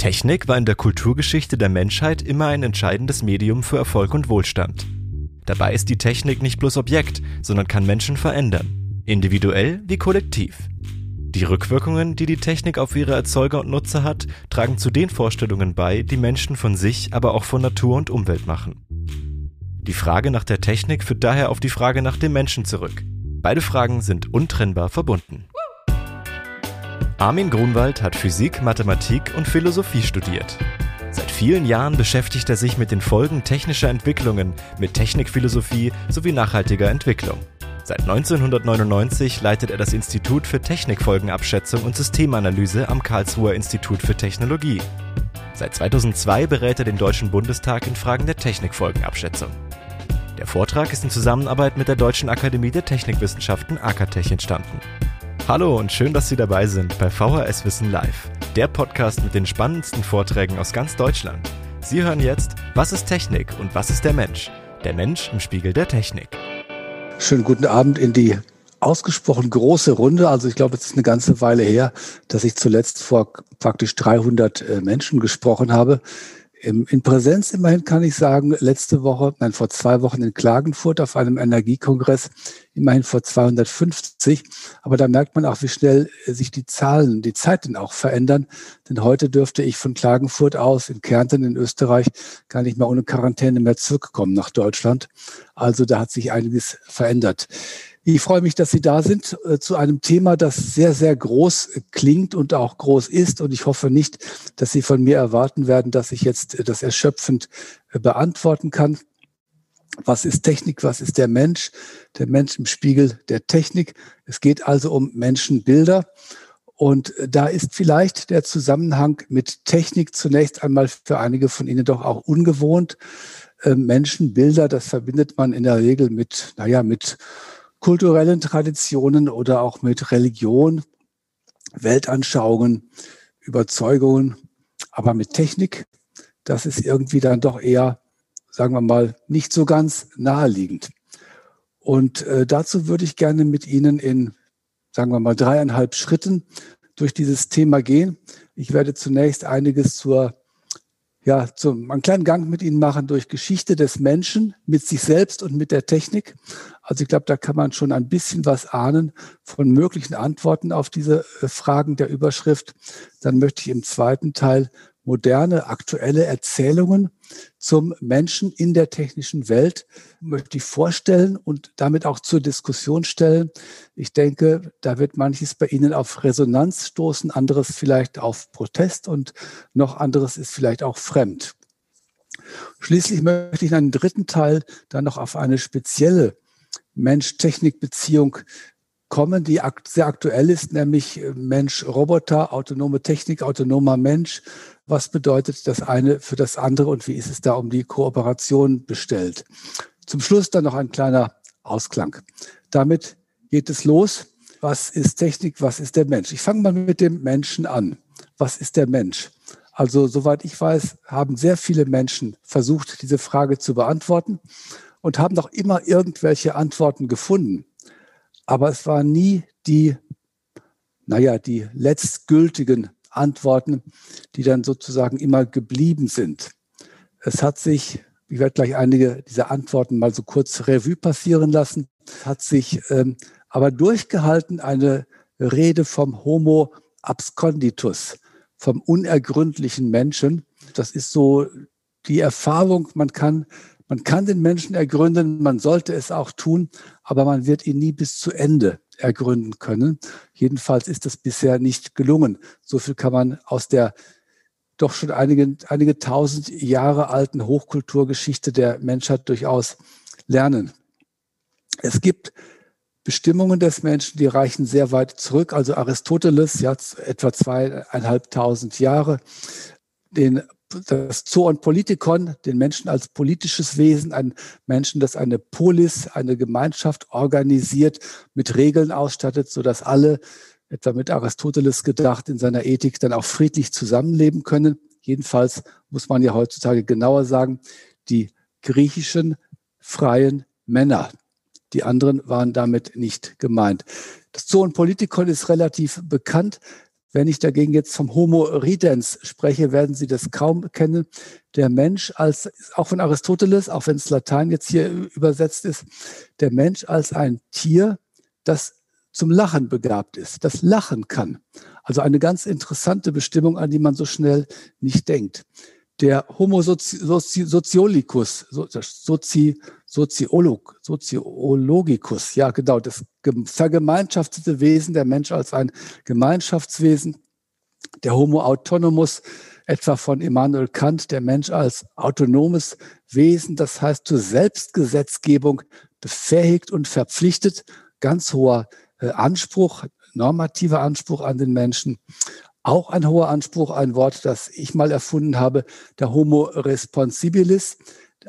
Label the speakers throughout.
Speaker 1: Technik war in der Kulturgeschichte der Menschheit immer ein entscheidendes Medium für Erfolg und Wohlstand. Dabei ist die Technik nicht bloß Objekt, sondern kann Menschen verändern, individuell wie kollektiv. Die Rückwirkungen, die die Technik auf ihre Erzeuger und Nutzer hat, tragen zu den Vorstellungen bei, die Menschen von sich, aber auch von Natur und Umwelt machen. Die Frage nach der Technik führt daher auf die Frage nach dem Menschen zurück. Beide Fragen sind untrennbar verbunden. Armin Grunwald hat Physik, Mathematik und Philosophie studiert. Seit vielen Jahren beschäftigt er sich mit den Folgen technischer Entwicklungen, mit Technikphilosophie sowie nachhaltiger Entwicklung. Seit 1999 leitet er das Institut für Technikfolgenabschätzung und Systemanalyse am Karlsruher Institut für Technologie. Seit 2002 berät er den Deutschen Bundestag in Fragen der Technikfolgenabschätzung. Der Vortrag ist in Zusammenarbeit mit der Deutschen Akademie der Technikwissenschaften AKTech entstanden. Hallo und schön, dass Sie dabei sind bei VHS Wissen Live, der Podcast mit den spannendsten Vorträgen aus ganz Deutschland. Sie hören jetzt, was ist Technik und was ist der Mensch? Der Mensch im Spiegel der Technik.
Speaker 2: Schönen guten Abend in die ausgesprochen große Runde. Also ich glaube, es ist eine ganze Weile her, dass ich zuletzt vor praktisch 300 äh, Menschen gesprochen habe. In Präsenz immerhin kann ich sagen, letzte Woche, nein, vor zwei Wochen in Klagenfurt auf einem Energiekongress, immerhin vor 250. Aber da merkt man auch, wie schnell sich die Zahlen, die Zeiten auch verändern. Denn heute dürfte ich von Klagenfurt aus in Kärnten in Österreich gar nicht mehr ohne Quarantäne mehr zurückkommen nach Deutschland. Also da hat sich einiges verändert. Ich freue mich, dass Sie da sind äh, zu einem Thema, das sehr, sehr groß klingt und auch groß ist. Und ich hoffe nicht, dass Sie von mir erwarten werden, dass ich jetzt äh, das erschöpfend äh, beantworten kann. Was ist Technik? Was ist der Mensch? Der Mensch im Spiegel der Technik. Es geht also um Menschenbilder. Und da ist vielleicht der Zusammenhang mit Technik zunächst einmal für einige von Ihnen doch auch ungewohnt. Menschenbilder, das verbindet man in der Regel mit, naja, mit kulturellen Traditionen oder auch mit Religion, Weltanschauungen, Überzeugungen, aber mit Technik, das ist irgendwie dann doch eher, sagen wir mal, nicht so ganz naheliegend. Und äh, dazu würde ich gerne mit Ihnen in, sagen wir mal, dreieinhalb Schritten durch dieses Thema gehen. Ich werde zunächst einiges zur ja, zum, einen kleinen Gang mit Ihnen machen durch Geschichte des Menschen mit sich selbst und mit der Technik. Also ich glaube, da kann man schon ein bisschen was ahnen von möglichen Antworten auf diese äh, Fragen der Überschrift. Dann möchte ich im zweiten Teil moderne, aktuelle Erzählungen zum Menschen in der technischen Welt möchte ich vorstellen und damit auch zur Diskussion stellen. Ich denke, da wird manches bei Ihnen auf Resonanz stoßen, anderes vielleicht auf Protest und noch anderes ist vielleicht auch fremd. Schließlich möchte ich in einem dritten Teil dann noch auf eine spezielle Mensch-Technik-Beziehung kommen, die sehr aktuell ist, nämlich Mensch-Roboter, autonome Technik, autonomer Mensch, was bedeutet das eine für das andere und wie ist es da um die Kooperation bestellt. Zum Schluss dann noch ein kleiner Ausklang. Damit geht es los. Was ist Technik? Was ist der Mensch? Ich fange mal mit dem Menschen an. Was ist der Mensch? Also, soweit ich weiß, haben sehr viele Menschen versucht, diese Frage zu beantworten und haben doch immer irgendwelche Antworten gefunden. Aber es waren nie die, naja, die letztgültigen Antworten, die dann sozusagen immer geblieben sind. Es hat sich, ich werde gleich einige dieser Antworten mal so kurz Revue passieren lassen, hat sich ähm, aber durchgehalten eine Rede vom Homo absconditus, vom unergründlichen Menschen. Das ist so die Erfahrung, man kann, man kann den Menschen ergründen, man sollte es auch tun, aber man wird ihn nie bis zu Ende ergründen können. Jedenfalls ist das bisher nicht gelungen. So viel kann man aus der doch schon einige, einige tausend Jahre alten Hochkulturgeschichte der Menschheit durchaus lernen. Es gibt Bestimmungen des Menschen, die reichen sehr weit zurück. Also Aristoteles, ja, etwa zweieinhalbtausend Jahre, den das Zoon Politikon, den Menschen als politisches Wesen, ein Menschen, das eine Polis, eine Gemeinschaft organisiert, mit Regeln ausstattet, so dass alle, etwa mit Aristoteles gedacht, in seiner Ethik dann auch friedlich zusammenleben können. Jedenfalls muss man ja heutzutage genauer sagen, die griechischen freien Männer. Die anderen waren damit nicht gemeint. Das Zoon Politikon ist relativ bekannt. Wenn ich dagegen jetzt vom Homo ridens spreche, werden Sie das kaum kennen. Der Mensch als, auch von Aristoteles, auch wenn es Latein jetzt hier übersetzt ist, der Mensch als ein Tier, das zum Lachen begabt ist, das lachen kann. Also eine ganz interessante Bestimmung, an die man so schnell nicht denkt. Der Homo sozi sozi sociolicus, sozi Soziolog, Soziologicus, ja genau, das vergemeinschaftete Wesen, der Mensch als ein Gemeinschaftswesen, der Homo autonomus, etwa von Immanuel Kant, der Mensch als autonomes Wesen, das heißt zur Selbstgesetzgebung befähigt und verpflichtet, ganz hoher äh, Anspruch, normativer Anspruch an den Menschen. Auch ein hoher Anspruch, ein Wort, das ich mal erfunden habe, der Homo responsibilis,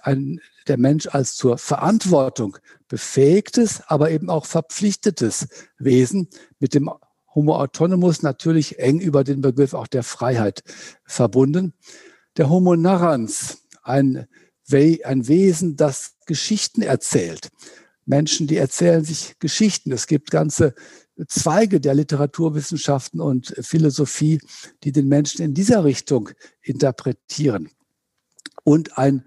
Speaker 2: ein, der Mensch als zur Verantwortung befähigtes, aber eben auch verpflichtetes Wesen mit dem Homo autonomus natürlich eng über den Begriff auch der Freiheit verbunden. Der Homo narrans, ein, ein Wesen, das Geschichten erzählt. Menschen, die erzählen sich Geschichten. Es gibt ganze Zweige der Literaturwissenschaften und Philosophie, die den Menschen in dieser Richtung interpretieren. Und ein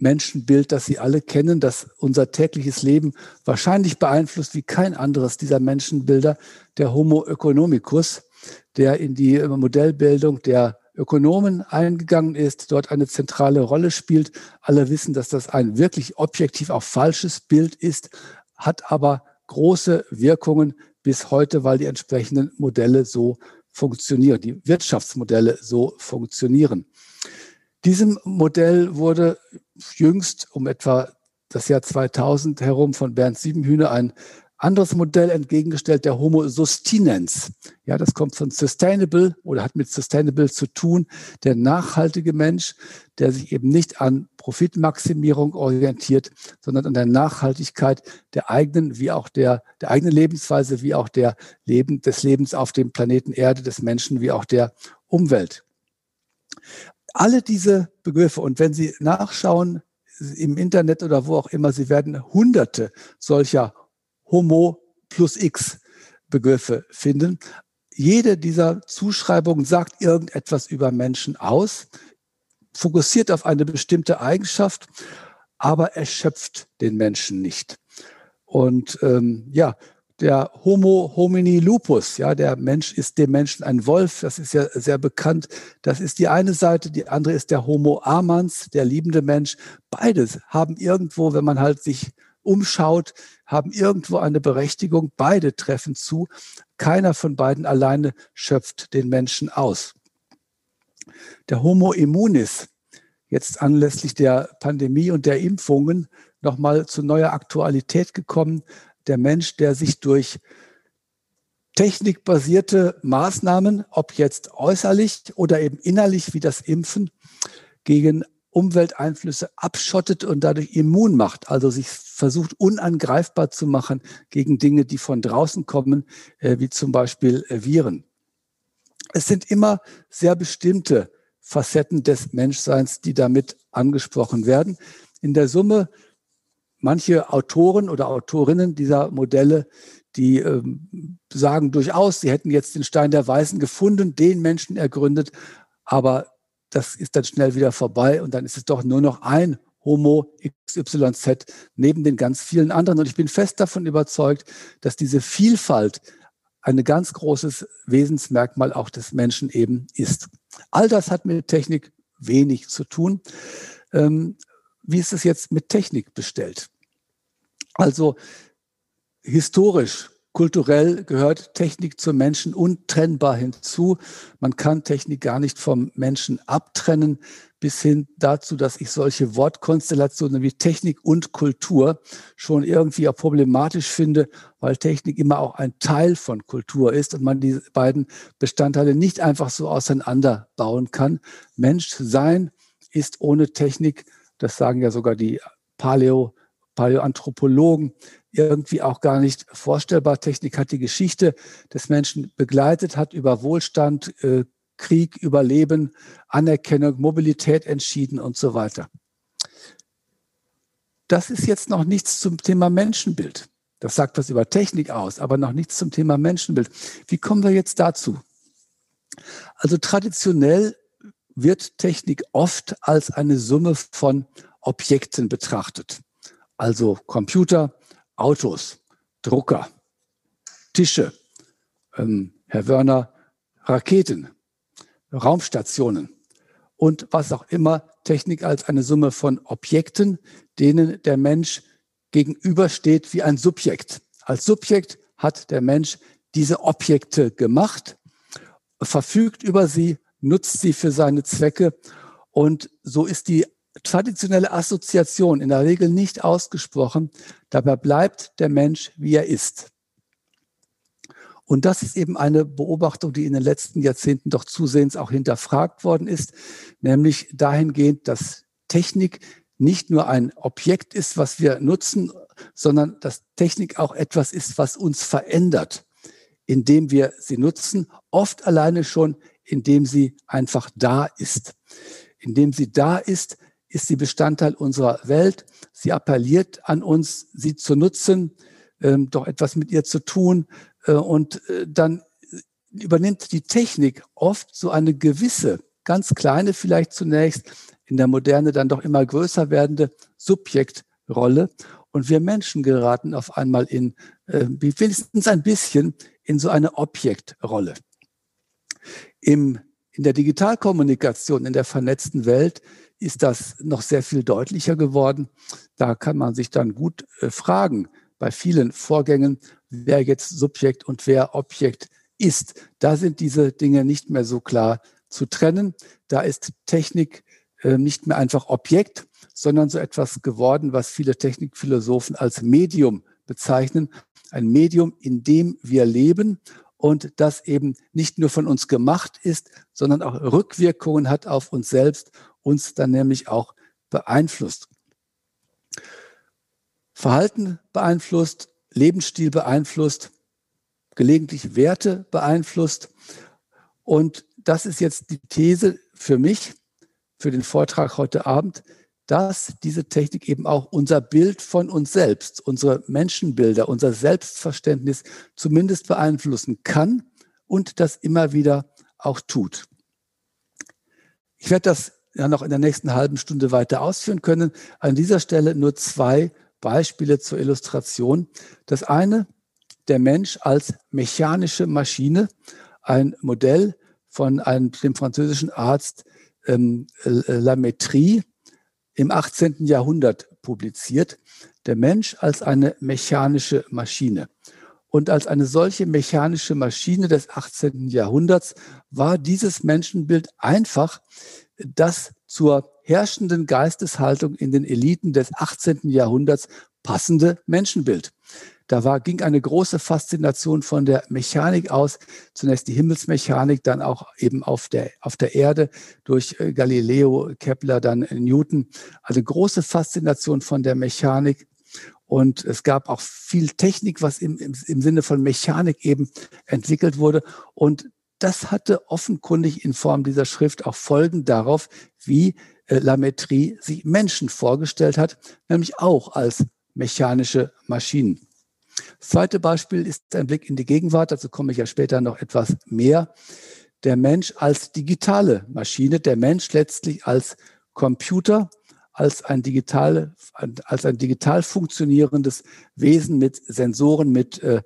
Speaker 2: Menschenbild, das Sie alle kennen, das unser tägliches Leben wahrscheinlich beeinflusst wie kein anderes dieser Menschenbilder, der Homo economicus, der in die Modellbildung der Ökonomen eingegangen ist, dort eine zentrale Rolle spielt. Alle wissen, dass das ein wirklich objektiv auch falsches Bild ist, hat aber große Wirkungen bis heute, weil die entsprechenden Modelle so funktionieren, die Wirtschaftsmodelle so funktionieren. Diesem Modell wurde jüngst um etwa das Jahr 2000 herum von Bernd Siebenhühner ein anderes Modell entgegengestellt, der Homo sustinens. Ja, das kommt von sustainable oder hat mit sustainable zu tun. Der nachhaltige Mensch, der sich eben nicht an Profitmaximierung orientiert, sondern an der Nachhaltigkeit der eigenen, wie auch der, der eigenen Lebensweise, wie auch der Leben, des Lebens auf dem Planeten Erde, des Menschen, wie auch der Umwelt. Alle diese Begriffe und wenn Sie nachschauen im Internet oder wo auch immer, Sie werden hunderte solcher Homo plus X Begriffe finden. Jede dieser Zuschreibungen sagt irgendetwas über Menschen aus, fokussiert auf eine bestimmte Eigenschaft, aber erschöpft den Menschen nicht. Und ähm, ja, der Homo homini lupus, ja, der Mensch ist dem Menschen ein Wolf, das ist ja sehr bekannt. Das ist die eine Seite, die andere ist der Homo amans, der liebende Mensch. Beides haben irgendwo, wenn man halt sich umschaut, haben irgendwo eine Berechtigung. Beide treffen zu. Keiner von beiden alleine schöpft den Menschen aus. Der Homo immunis, jetzt anlässlich der Pandemie und der Impfungen nochmal zu neuer Aktualität gekommen. Der Mensch, der sich durch technikbasierte Maßnahmen, ob jetzt äußerlich oder eben innerlich wie das Impfen, gegen Umwelteinflüsse abschottet und dadurch immun macht, also sich versucht unangreifbar zu machen gegen Dinge, die von draußen kommen, äh, wie zum Beispiel äh, Viren. Es sind immer sehr bestimmte Facetten des Menschseins, die damit angesprochen werden. In der Summe manche Autoren oder Autorinnen dieser Modelle, die ähm, sagen durchaus, sie hätten jetzt den Stein der Weisen gefunden, den Menschen ergründet, aber das ist dann schnell wieder vorbei und dann ist es doch nur noch ein Homo XYZ neben den ganz vielen anderen. Und ich bin fest davon überzeugt, dass diese Vielfalt ein ganz großes Wesensmerkmal auch des Menschen eben ist. All das hat mit Technik wenig zu tun. Ähm, wie ist es jetzt mit Technik bestellt? Also historisch Kulturell gehört Technik zum Menschen untrennbar hinzu. Man kann Technik gar nicht vom Menschen abtrennen, bis hin dazu, dass ich solche Wortkonstellationen wie Technik und Kultur schon irgendwie auch problematisch finde, weil Technik immer auch ein Teil von Kultur ist und man die beiden Bestandteile nicht einfach so auseinanderbauen kann. Mensch sein ist ohne Technik, das sagen ja sogar die Paleo, Paläoanthropologen, irgendwie auch gar nicht vorstellbar. Technik hat die Geschichte des Menschen begleitet, hat über Wohlstand, äh, Krieg, Überleben, Anerkennung, Mobilität entschieden und so weiter. Das ist jetzt noch nichts zum Thema Menschenbild. Das sagt was über Technik aus, aber noch nichts zum Thema Menschenbild. Wie kommen wir jetzt dazu? Also traditionell wird Technik oft als eine Summe von Objekten betrachtet. Also Computer, Autos, Drucker, Tische, ähm, Herr Wörner, Raketen, Raumstationen und was auch immer Technik als eine Summe von Objekten, denen der Mensch gegenübersteht wie ein Subjekt. Als Subjekt hat der Mensch diese Objekte gemacht, verfügt über sie, nutzt sie für seine Zwecke und so ist die traditionelle Assoziation in der Regel nicht ausgesprochen. Dabei bleibt der Mensch, wie er ist. Und das ist eben eine Beobachtung, die in den letzten Jahrzehnten doch zusehends auch hinterfragt worden ist, nämlich dahingehend, dass Technik nicht nur ein Objekt ist, was wir nutzen, sondern dass Technik auch etwas ist, was uns verändert, indem wir sie nutzen, oft alleine schon, indem sie einfach da ist. Indem sie da ist, ist sie Bestandteil unserer Welt. Sie appelliert an uns, sie zu nutzen, ähm, doch etwas mit ihr zu tun, äh, und äh, dann übernimmt die Technik oft so eine gewisse, ganz kleine vielleicht zunächst, in der Moderne dann doch immer größer werdende Subjektrolle. Und wir Menschen geraten auf einmal in, äh, wenigstens ein bisschen, in so eine Objektrolle. Im, in der Digitalkommunikation, in der vernetzten Welt ist das noch sehr viel deutlicher geworden. Da kann man sich dann gut äh, fragen bei vielen Vorgängen, wer jetzt Subjekt und wer Objekt ist. Da sind diese Dinge nicht mehr so klar zu trennen. Da ist Technik äh, nicht mehr einfach Objekt, sondern so etwas geworden, was viele Technikphilosophen als Medium bezeichnen. Ein Medium, in dem wir leben und das eben nicht nur von uns gemacht ist, sondern auch Rückwirkungen hat auf uns selbst, uns dann nämlich auch beeinflusst. Verhalten beeinflusst, Lebensstil beeinflusst, gelegentlich Werte beeinflusst. Und das ist jetzt die These für mich, für den Vortrag heute Abend, dass diese Technik eben auch unser Bild von uns selbst, unsere Menschenbilder, unser Selbstverständnis zumindest beeinflussen kann und das immer wieder auch tut. Ich werde das ja noch in der nächsten halben Stunde weiter ausführen können. An dieser Stelle nur zwei Beispiele zur Illustration. Das eine, der Mensch als mechanische Maschine, ein Modell von einem, dem französischen Arzt ähm, Lametrie im 18. Jahrhundert publiziert. Der Mensch als eine mechanische Maschine. Und als eine solche mechanische Maschine des 18. Jahrhunderts war dieses Menschenbild einfach das zur herrschenden Geisteshaltung in den Eliten des 18. Jahrhunderts passende Menschenbild. Da war, ging eine große Faszination von der Mechanik aus. Zunächst die Himmelsmechanik, dann auch eben auf der, auf der Erde durch äh, Galileo, Kepler, dann Newton. Also große Faszination von der Mechanik. Und es gab auch viel Technik, was im, im, im Sinne von Mechanik eben entwickelt wurde. Und das hatte offenkundig in Form dieser Schrift auch Folgen darauf, wie äh, Lametrie sich Menschen vorgestellt hat, nämlich auch als mechanische Maschinen. Das zweite Beispiel ist ein Blick in die Gegenwart, dazu komme ich ja später noch etwas mehr. Der Mensch als digitale Maschine, der Mensch letztlich als Computer, als ein digital, als ein digital funktionierendes Wesen mit Sensoren, mit äh,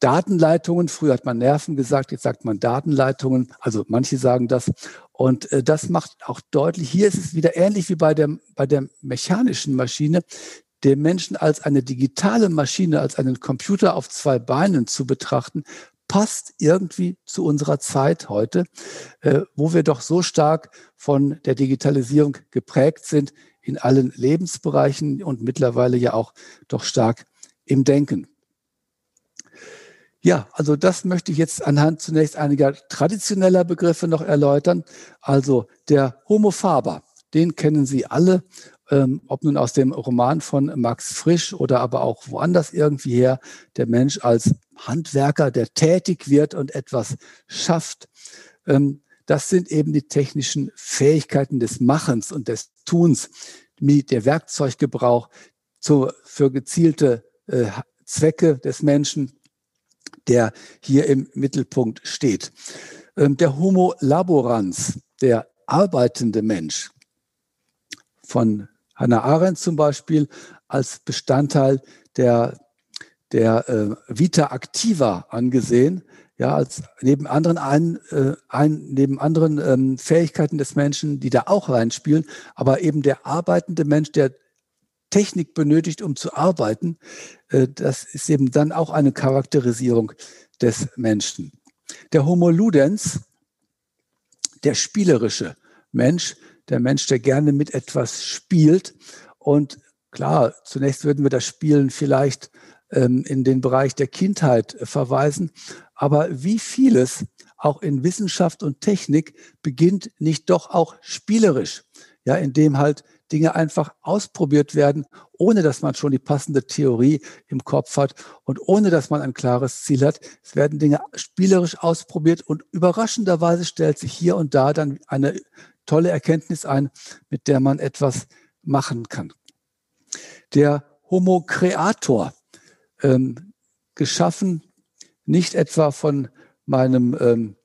Speaker 2: Datenleitungen. Früher hat man Nerven gesagt, jetzt sagt man Datenleitungen. Also manche sagen das. Und äh, das macht auch deutlich, hier ist es wieder ähnlich wie bei der, bei der mechanischen Maschine den Menschen als eine digitale Maschine, als einen Computer auf zwei Beinen zu betrachten, passt irgendwie zu unserer Zeit heute, äh, wo wir doch so stark von der Digitalisierung geprägt sind in allen Lebensbereichen und mittlerweile ja auch doch stark im Denken. Ja, also das möchte ich jetzt anhand zunächst einiger traditioneller Begriffe noch erläutern. Also der Homo faber, den kennen Sie alle ähm, ob nun aus dem Roman von Max Frisch oder aber auch woanders irgendwie her, der Mensch als Handwerker, der tätig wird und etwas schafft. Ähm, das sind eben die technischen Fähigkeiten des Machens und des Tuns, der Werkzeuggebrauch zu, für gezielte äh, Zwecke des Menschen, der hier im Mittelpunkt steht. Ähm, der Homo laborans, der arbeitende Mensch, von Hannah Arendt zum Beispiel als Bestandteil der, der äh, Vita Activa angesehen, ja, als neben anderen, ein, äh, ein, neben anderen ähm, Fähigkeiten des Menschen, die da auch reinspielen, aber eben der arbeitende Mensch, der Technik benötigt, um zu arbeiten, äh, das ist eben dann auch eine Charakterisierung des Menschen. Der Homo ludens, der spielerische Mensch, der Mensch, der gerne mit etwas spielt. Und klar, zunächst würden wir das Spielen vielleicht ähm, in den Bereich der Kindheit verweisen. Aber wie vieles auch in Wissenschaft und Technik beginnt nicht doch auch spielerisch, ja, indem halt Dinge einfach ausprobiert werden, ohne dass man schon die passende Theorie im Kopf hat und ohne dass man ein klares Ziel hat. Es werden Dinge spielerisch ausprobiert und überraschenderweise stellt sich hier und da dann eine tolle Erkenntnis ein, mit der man etwas machen kann. Der Homo Creator, ähm, geschaffen nicht etwa von meinem ähm,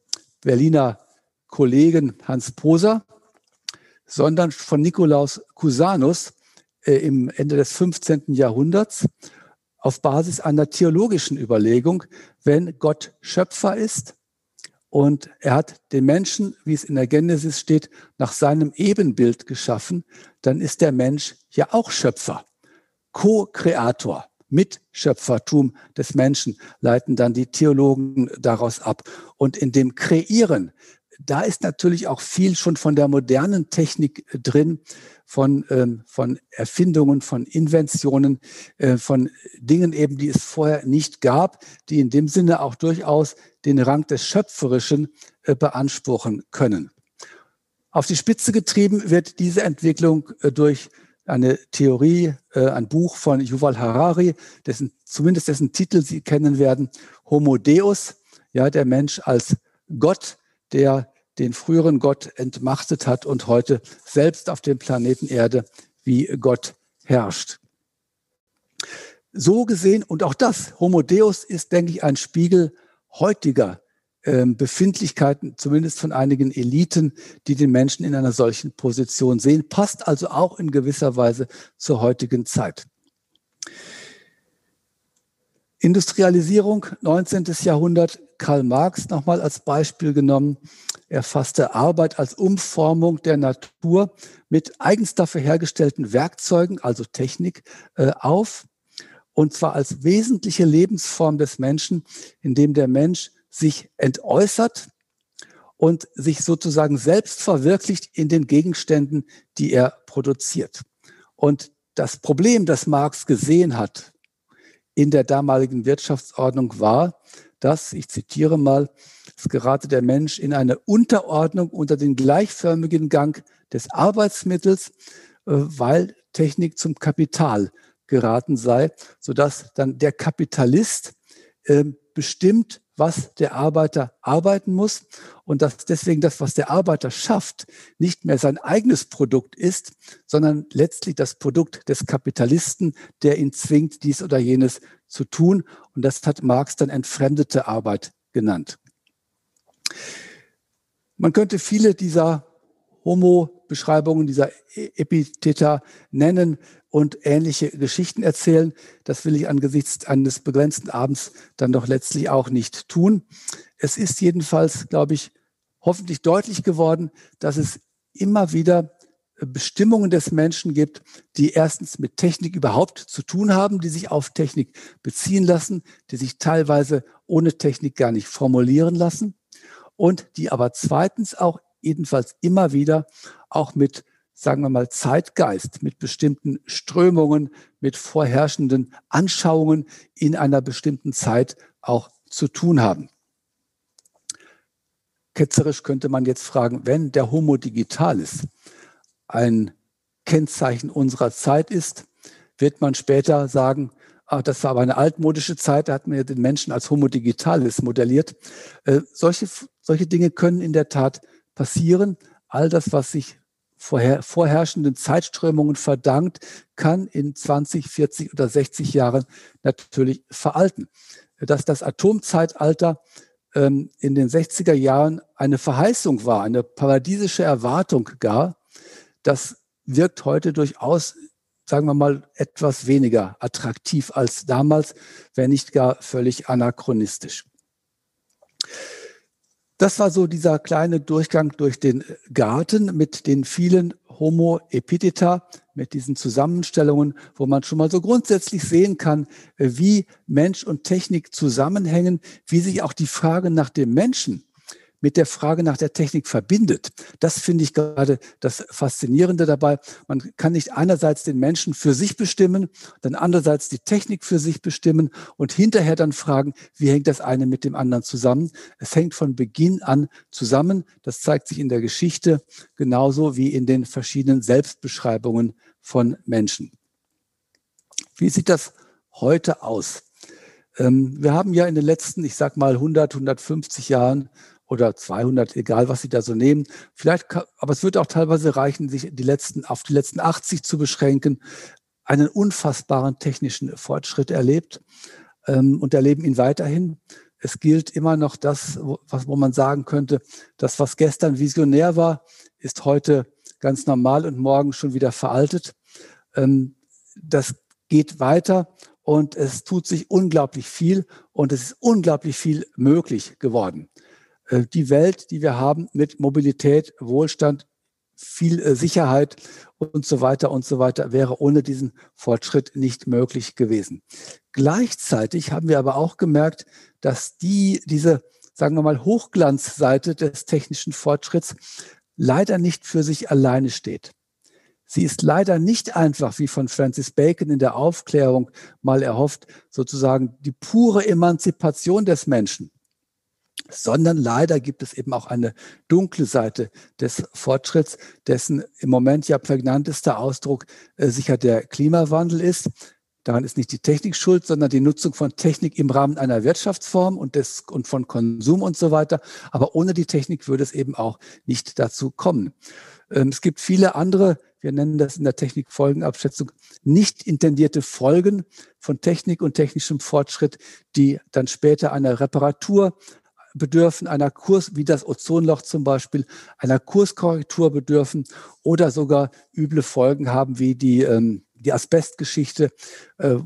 Speaker 2: Berliner Kollegen Hans Poser, sondern von Nikolaus Cusanus äh, im Ende des 15. Jahrhunderts auf Basis einer theologischen Überlegung, wenn Gott Schöpfer ist und er hat den Menschen, wie es in der Genesis steht, nach seinem Ebenbild geschaffen, dann ist der Mensch ja auch Schöpfer, Co-Kreator. Mitschöpfertum des Menschen leiten dann die Theologen daraus ab. Und in dem Kreieren da ist natürlich auch viel schon von der modernen Technik äh, drin, von, ähm, von Erfindungen, von Inventionen, äh, von Dingen eben, die es vorher nicht gab, die in dem Sinne auch durchaus den Rang des Schöpferischen äh, beanspruchen können. Auf die Spitze getrieben wird diese Entwicklung äh, durch eine Theorie, äh, ein Buch von Yuval Harari, dessen, zumindest dessen Titel Sie kennen werden, Homo Deus, ja, der Mensch als Gott, der den früheren Gott entmachtet hat und heute selbst auf dem Planeten Erde wie Gott herrscht. So gesehen, und auch das, Homo Deus ist, denke ich, ein Spiegel heutiger äh, Befindlichkeiten, zumindest von einigen Eliten, die den Menschen in einer solchen Position sehen, passt also auch in gewisser Weise zur heutigen Zeit. Industrialisierung, 19. Jahrhundert, Karl Marx nochmal als Beispiel genommen. Er fasste Arbeit als Umformung der Natur mit eigens dafür hergestellten Werkzeugen, also Technik, äh, auf. Und zwar als wesentliche Lebensform des Menschen, indem der Mensch sich entäußert und sich sozusagen selbst verwirklicht in den Gegenständen, die er produziert. Und das Problem, das Marx gesehen hat, in der damaligen Wirtschaftsordnung war, dass, ich zitiere mal, es gerate der Mensch in eine Unterordnung unter den gleichförmigen Gang des Arbeitsmittels, äh, weil Technik zum Kapital geraten sei, sodass dann der Kapitalist äh, bestimmt, was der Arbeiter arbeiten muss und dass deswegen das, was der Arbeiter schafft, nicht mehr sein eigenes Produkt ist, sondern letztlich das Produkt des Kapitalisten, der ihn zwingt, dies oder jenes zu tun. Und das hat Marx dann entfremdete Arbeit genannt. Man könnte viele dieser Homo-Beschreibungen, dieser e-, Epitheta nennen und ähnliche Geschichten erzählen. Das will ich angesichts eines begrenzten Abends dann doch letztlich auch nicht tun. Es ist jedenfalls, glaube ich, hoffentlich deutlich geworden, dass es immer wieder Bestimmungen des Menschen gibt, die erstens mit Technik überhaupt zu tun haben, die sich auf Technik beziehen lassen, die sich teilweise ohne Technik gar nicht formulieren lassen und die aber zweitens auch jedenfalls immer wieder auch mit, sagen wir mal, Zeitgeist, mit bestimmten Strömungen, mit vorherrschenden Anschauungen in einer bestimmten Zeit auch zu tun haben. Ketzerisch könnte man jetzt fragen, wenn der Homo digitalis ein Kennzeichen unserer Zeit ist, wird man später sagen, ah, das war aber eine altmodische Zeit, da hat man ja den Menschen als Homo digitalis modelliert. Äh, solche, solche Dinge können in der Tat passieren. All das, was sich vorher, vorherrschenden Zeitströmungen verdankt, kann in 20, 40 oder 60 Jahren natürlich veralten. Dass das Atomzeitalter ähm, in den 60er Jahren eine Verheißung war, eine paradiesische Erwartung gar, das wirkt heute durchaus, sagen wir mal, etwas weniger attraktiv als damals, wenn nicht gar völlig anachronistisch. Das war so dieser kleine Durchgang durch den Garten mit den vielen Homo epitheta, mit diesen Zusammenstellungen, wo man schon mal so grundsätzlich sehen kann, wie Mensch und Technik zusammenhängen, wie sich auch die Frage nach dem Menschen mit der Frage nach der Technik verbindet. Das finde ich gerade das Faszinierende dabei. Man kann nicht einerseits den Menschen für sich bestimmen, dann andererseits die Technik für sich bestimmen und hinterher dann fragen, wie hängt das eine mit dem anderen zusammen. Es hängt von Beginn an zusammen. Das zeigt sich in der Geschichte genauso wie in den verschiedenen Selbstbeschreibungen von Menschen. Wie sieht das heute aus? Ähm, wir haben ja in den letzten, ich sag mal 100, 150 Jahren oder 200, egal was Sie da so nehmen. Vielleicht, aber es wird auch teilweise reichen, sich die letzten, auf die letzten 80 zu beschränken, einen unfassbaren technischen Fortschritt erlebt ähm, und erleben ihn weiterhin. Es gilt immer noch das, was, wo man sagen könnte, das, was gestern visionär war, ist heute ganz normal und morgen schon wieder veraltet. Ähm, das geht weiter und es tut sich unglaublich viel und es ist unglaublich viel möglich geworden. Äh, die Welt, die wir haben mit Mobilität, Wohlstand, viel äh, Sicherheit und so weiter und so weiter wäre ohne diesen Fortschritt nicht möglich gewesen. Gleichzeitig haben wir aber auch gemerkt, dass die, diese, sagen wir mal, Hochglanzseite des technischen Fortschritts leider nicht für sich alleine steht. Sie ist leider nicht einfach, wie von Francis Bacon in der Aufklärung mal erhofft, sozusagen die pure Emanzipation des Menschen sondern leider gibt es eben auch eine dunkle Seite des Fortschritts, dessen im Moment ja prägnantester Ausdruck äh, sicher der Klimawandel ist. Daran ist nicht die Technik schuld, sondern die Nutzung von Technik im Rahmen einer Wirtschaftsform und, des, und von Konsum und so weiter. Aber ohne die Technik würde es eben auch nicht dazu kommen. Ähm, es gibt viele andere, wir nennen das in der Technikfolgenabschätzung, nicht intendierte Folgen von Technik und technischem Fortschritt, die dann später einer Reparatur, bedürfen einer Kurs, wie das Ozonloch zum Beispiel, einer Kurskorrektur bedürfen oder sogar üble Folgen haben, wie die, ähm, die Asbestgeschichte, äh,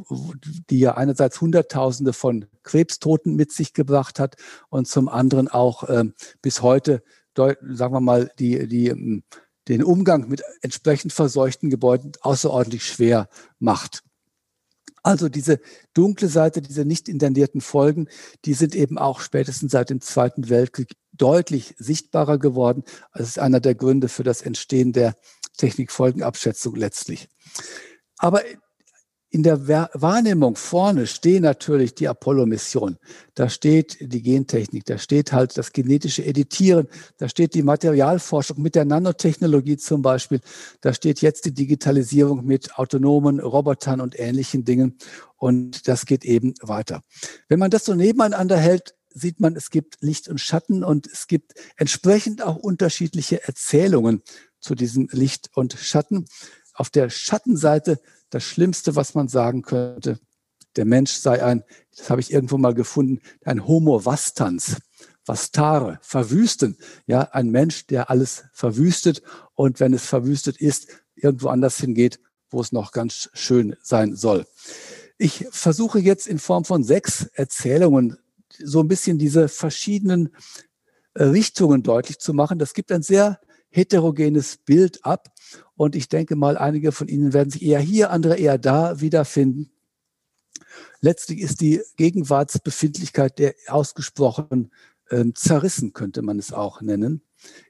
Speaker 2: die ja einerseits Hunderttausende von Krebstoten mit sich gebracht hat und zum anderen auch äh, bis heute, sagen wir mal, die, die, ähm, den Umgang mit entsprechend verseuchten Gebäuden außerordentlich schwer macht. Also diese dunkle Seite, diese nicht intendierten Folgen, die sind eben auch spätestens seit dem Zweiten Weltkrieg deutlich sichtbarer geworden. Das ist einer der Gründe für das Entstehen der Technikfolgenabschätzung letztlich. Aber in der Wahrnehmung vorne stehen natürlich die Apollo-Mission. Da steht die Gentechnik, da steht halt das genetische Editieren, da steht die Materialforschung mit der Nanotechnologie zum Beispiel, da steht jetzt die Digitalisierung mit autonomen Robotern und ähnlichen Dingen. Und das geht eben weiter. Wenn man das so nebeneinander hält, sieht man, es gibt Licht und Schatten und es gibt entsprechend auch unterschiedliche Erzählungen zu diesem Licht und Schatten. Auf der Schattenseite das Schlimmste, was man sagen könnte, der Mensch sei ein, das habe ich irgendwo mal gefunden, ein Homo vastans, vastare, verwüsten. Ja, ein Mensch, der alles verwüstet und wenn es verwüstet ist, irgendwo anders hingeht, wo es noch ganz schön sein soll. Ich versuche jetzt in Form von sechs Erzählungen so ein bisschen diese verschiedenen äh, Richtungen deutlich zu machen. Das gibt ein sehr heterogenes Bild ab. Und ich denke mal, einige von Ihnen werden sich eher hier, andere eher da wiederfinden. Letztlich ist die Gegenwartsbefindlichkeit der ausgesprochen ähm, zerrissen, könnte man es auch nennen,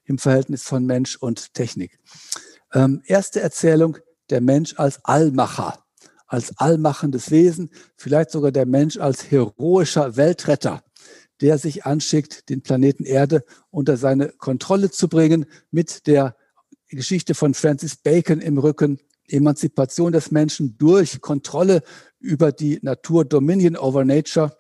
Speaker 2: im Verhältnis von Mensch und Technik. Ähm, erste Erzählung, der Mensch als Allmacher, als allmachendes Wesen, vielleicht sogar der Mensch als heroischer Weltretter der sich anschickt, den Planeten Erde unter seine Kontrolle zu bringen, mit der Geschichte von Francis Bacon im Rücken, Emanzipation des Menschen durch Kontrolle über die Natur, Dominion over Nature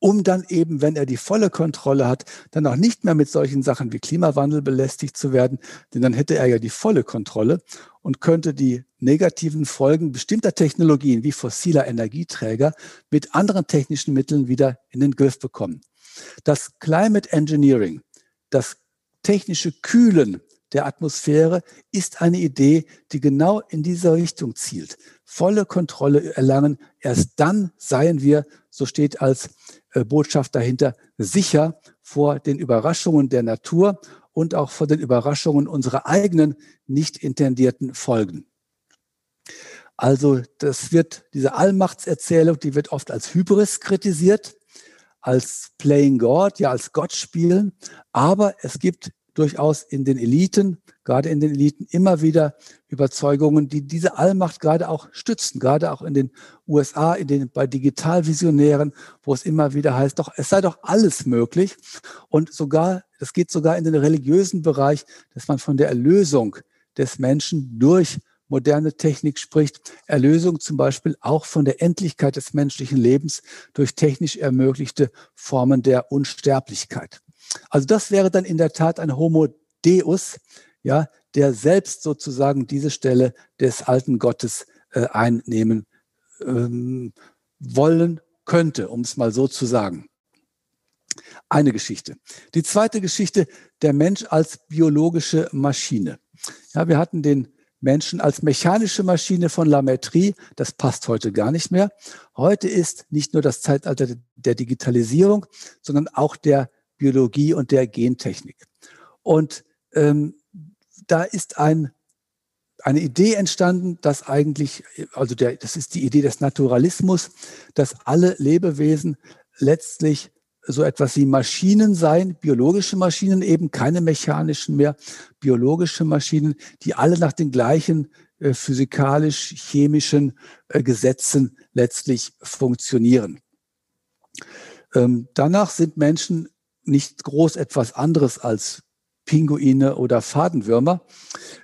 Speaker 2: um dann eben, wenn er die volle Kontrolle hat, dann auch nicht mehr mit solchen Sachen wie Klimawandel belästigt zu werden, denn dann hätte er ja die volle Kontrolle und könnte die negativen Folgen bestimmter Technologien wie fossiler Energieträger mit anderen technischen Mitteln wieder in den Griff bekommen. Das Climate Engineering, das technische Kühlen der Atmosphäre ist eine Idee, die genau in diese Richtung zielt. Volle Kontrolle erlangen. Erst dann seien wir, so steht als äh, Botschaft dahinter, sicher vor den Überraschungen der Natur und auch vor den Überraschungen unserer eigenen nicht intendierten Folgen. Also das wird, diese Allmachtserzählung, die wird oft als Hybris kritisiert, als Playing God, ja als Gott spielen. Aber es gibt durchaus in den Eliten, gerade in den Eliten, immer wieder Überzeugungen, die diese Allmacht gerade auch stützen, gerade auch in den USA, in den, bei Digitalvisionären, wo es immer wieder heißt, doch, es sei doch alles möglich. Und sogar, es geht sogar in den religiösen Bereich, dass man von der Erlösung des Menschen durch moderne Technik spricht. Erlösung zum Beispiel auch von der Endlichkeit des menschlichen Lebens durch technisch ermöglichte Formen der Unsterblichkeit. Also das wäre dann in der Tat ein Homo Deus, ja, der selbst sozusagen diese Stelle des alten Gottes äh, einnehmen ähm, wollen könnte, um es mal so zu sagen. Eine Geschichte. Die zweite Geschichte, der Mensch als biologische Maschine. Ja, wir hatten den Menschen als mechanische Maschine von Lametrie. Das passt heute gar nicht mehr. Heute ist nicht nur das Zeitalter der Digitalisierung, sondern auch der Biologie und der Gentechnik. Und ähm, da ist ein, eine Idee entstanden, dass eigentlich, also der, das ist die Idee des Naturalismus, dass alle Lebewesen letztlich so etwas wie Maschinen seien, biologische Maschinen eben, keine mechanischen mehr, biologische Maschinen, die alle nach den gleichen äh, physikalisch-chemischen äh, Gesetzen letztlich funktionieren. Ähm, danach sind Menschen nicht groß etwas anderes als Pinguine oder Fadenwürmer.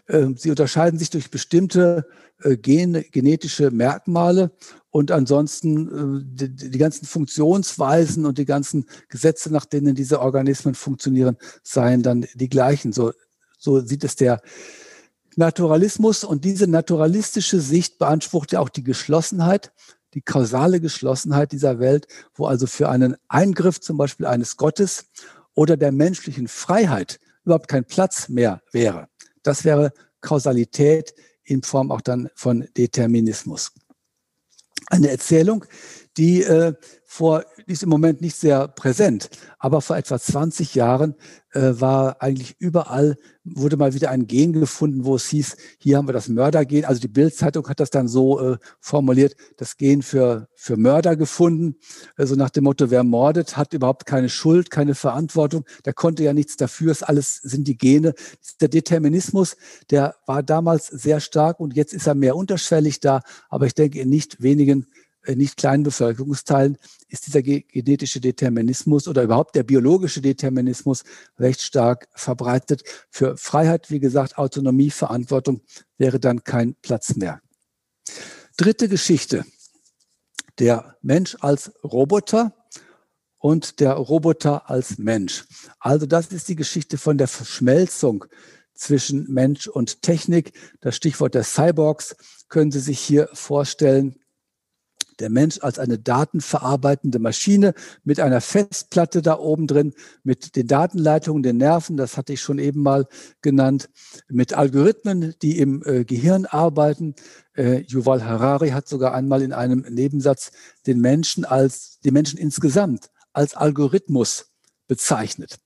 Speaker 2: Ähm, sie unterscheiden sich durch bestimmte äh, Gen genetische Merkmale und ansonsten äh, die, die, ganzen Funktionsweisen und die ganzen Gesetze, nach denen diese Organismen funktionieren, seien dann die gleichen. So, so sieht es der Naturalismus und diese naturalistische Sicht beansprucht ja auch die Geschlossenheit, die kausale Geschlossenheit dieser Welt, wo also für einen Eingriff zum Beispiel eines Gottes oder der menschlichen Freiheit überhaupt kein Platz mehr wäre. Das wäre Kausalität in Form auch dann von Determinismus. Eine Erzählung, die äh, vor, die ist im Moment nicht sehr präsent, aber vor etwa 20 Jahren äh, war eigentlich überall, wurde mal wieder ein Gen gefunden, wo es hieß, hier haben wir das Mördergen. Also die Bildzeitung hat das dann so äh, formuliert, das Gen für, für Mörder gefunden. Also nach dem Motto, wer mordet, hat überhaupt keine Schuld, keine Verantwortung. Der konnte ja nichts dafür, es alles sind die Gene. Der Determinismus, der war damals sehr stark und jetzt ist er mehr unterschwellig da, aber ich denke in nicht wenigen nicht kleinen Bevölkerungsteilen ist dieser genetische Determinismus oder überhaupt der biologische Determinismus recht stark verbreitet. Für Freiheit, wie gesagt, Autonomie, Verantwortung wäre dann kein Platz mehr. Dritte Geschichte. Der Mensch als Roboter und der Roboter als Mensch. Also das ist die Geschichte von der Verschmelzung zwischen Mensch und Technik. Das Stichwort der Cyborgs können Sie sich hier vorstellen der Mensch als eine datenverarbeitende Maschine mit einer Festplatte da oben drin, mit den Datenleitungen, den Nerven, das hatte ich schon eben mal genannt, mit Algorithmen, die im äh, Gehirn arbeiten. Äh, Yuval Harari hat sogar einmal in einem Nebensatz den Menschen als, die Menschen insgesamt als Algorithmus bezeichnet.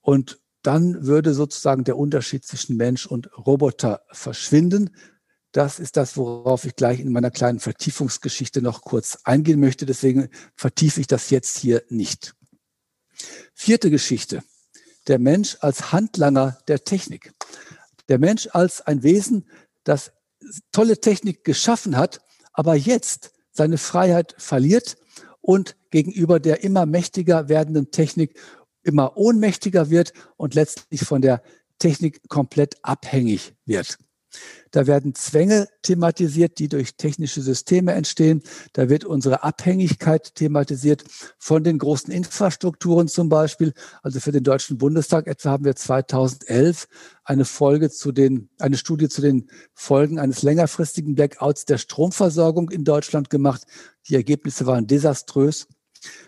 Speaker 2: Und dann würde sozusagen der Unterschied zwischen Mensch und Roboter verschwinden. Das ist das, worauf ich gleich in meiner kleinen Vertiefungsgeschichte noch kurz eingehen möchte. Deswegen vertiefe ich das jetzt hier nicht. Vierte Geschichte. Der Mensch als Handlanger der Technik. Der Mensch als ein Wesen, das tolle Technik geschaffen hat, aber jetzt seine Freiheit verliert und gegenüber der immer mächtiger werdenden Technik immer ohnmächtiger wird und letztlich von der Technik komplett abhängig wird. Da werden Zwänge thematisiert, die durch technische Systeme entstehen. Da wird unsere Abhängigkeit thematisiert von den großen Infrastrukturen zum Beispiel. Also für den Deutschen Bundestag etwa haben wir 2011 eine Folge zu den, eine Studie zu den Folgen eines längerfristigen Blackouts der Stromversorgung in Deutschland gemacht. Die Ergebnisse waren desaströs.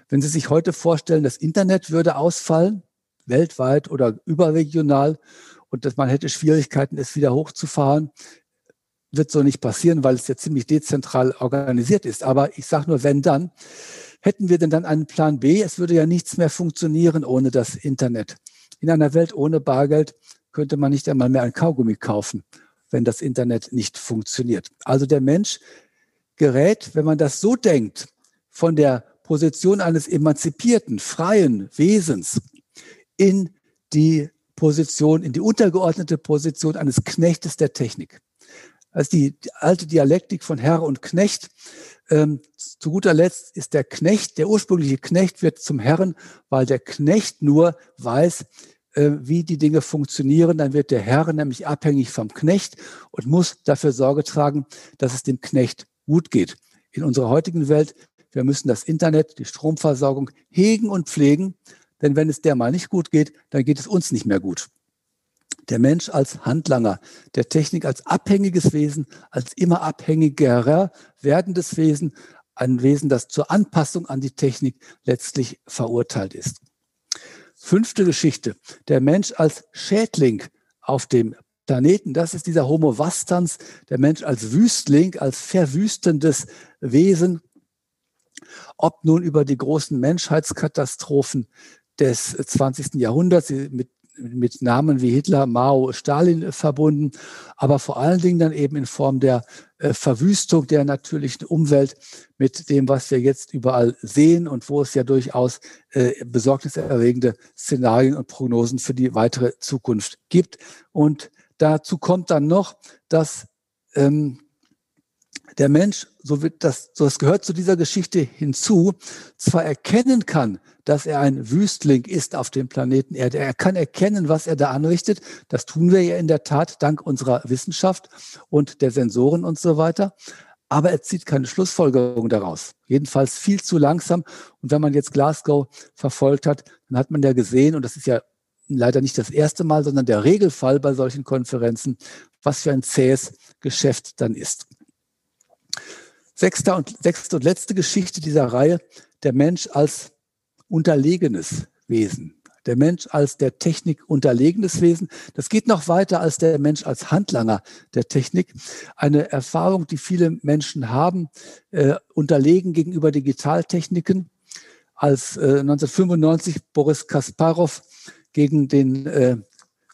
Speaker 2: Wenn Sie sich heute vorstellen, das Internet würde ausfallen, weltweit oder überregional, und dass man hätte Schwierigkeiten, es wieder hochzufahren, wird so nicht passieren, weil es ja ziemlich dezentral organisiert ist. Aber ich sage nur, wenn dann, hätten wir denn dann einen Plan B? Es würde ja nichts mehr funktionieren ohne das Internet. In einer Welt ohne Bargeld könnte man nicht einmal mehr ein Kaugummi kaufen, wenn das Internet nicht funktioniert. Also der Mensch gerät, wenn man das so denkt, von der Position eines emanzipierten, freien Wesens in die Position, in die untergeordnete Position eines Knechtes der Technik. Also die, die alte Dialektik von Herr und Knecht. Ähm, zu guter Letzt ist der Knecht, der ursprüngliche Knecht wird zum Herren, weil der Knecht nur weiß, äh, wie die Dinge funktionieren. Dann wird der Herr nämlich abhängig vom Knecht und muss dafür Sorge tragen, dass es dem Knecht gut geht. In unserer heutigen Welt, wir müssen das Internet, die Stromversorgung hegen und pflegen, denn wenn es der mal nicht gut geht, dann geht es uns nicht mehr gut. Der Mensch als Handlanger, der Technik als abhängiges Wesen, als immer abhängigerer werdendes Wesen, ein Wesen, das zur Anpassung an die Technik letztlich verurteilt ist. Fünfte Geschichte. Der Mensch als Schädling auf dem Planeten. Das ist dieser Homo vastans, der Mensch als Wüstling, als verwüstendes Wesen. Ob nun über die großen Menschheitskatastrophen des 20. Jahrhunderts mit mit Namen wie Hitler, Mao, Stalin verbunden, aber vor allen Dingen dann eben in Form der äh, Verwüstung der natürlichen Umwelt mit dem, was wir jetzt überall sehen und wo es ja durchaus äh, besorgniserregende Szenarien und Prognosen für die weitere Zukunft gibt. Und dazu kommt dann noch, dass ähm, der Mensch, so wird das, so das gehört zu dieser Geschichte hinzu, zwar erkennen kann, dass er ein Wüstling ist auf dem Planeten Erde. Er kann erkennen, was er da anrichtet. Das tun wir ja in der Tat dank unserer Wissenschaft und der Sensoren und so weiter. Aber er zieht keine Schlussfolgerung daraus. Jedenfalls viel zu langsam. Und wenn man jetzt Glasgow verfolgt hat, dann hat man ja gesehen, und das ist ja leider nicht das erste Mal, sondern der Regelfall bei solchen Konferenzen, was für ein zähes Geschäft dann ist. Sechste und, sechste und letzte Geschichte dieser Reihe, der Mensch als unterlegenes Wesen. Der Mensch als der Technik unterlegenes Wesen. Das geht noch weiter als der Mensch als Handlanger der Technik. Eine Erfahrung, die viele Menschen haben, äh, unterlegen gegenüber Digitaltechniken. Als äh, 1995 Boris Kasparov gegen den äh,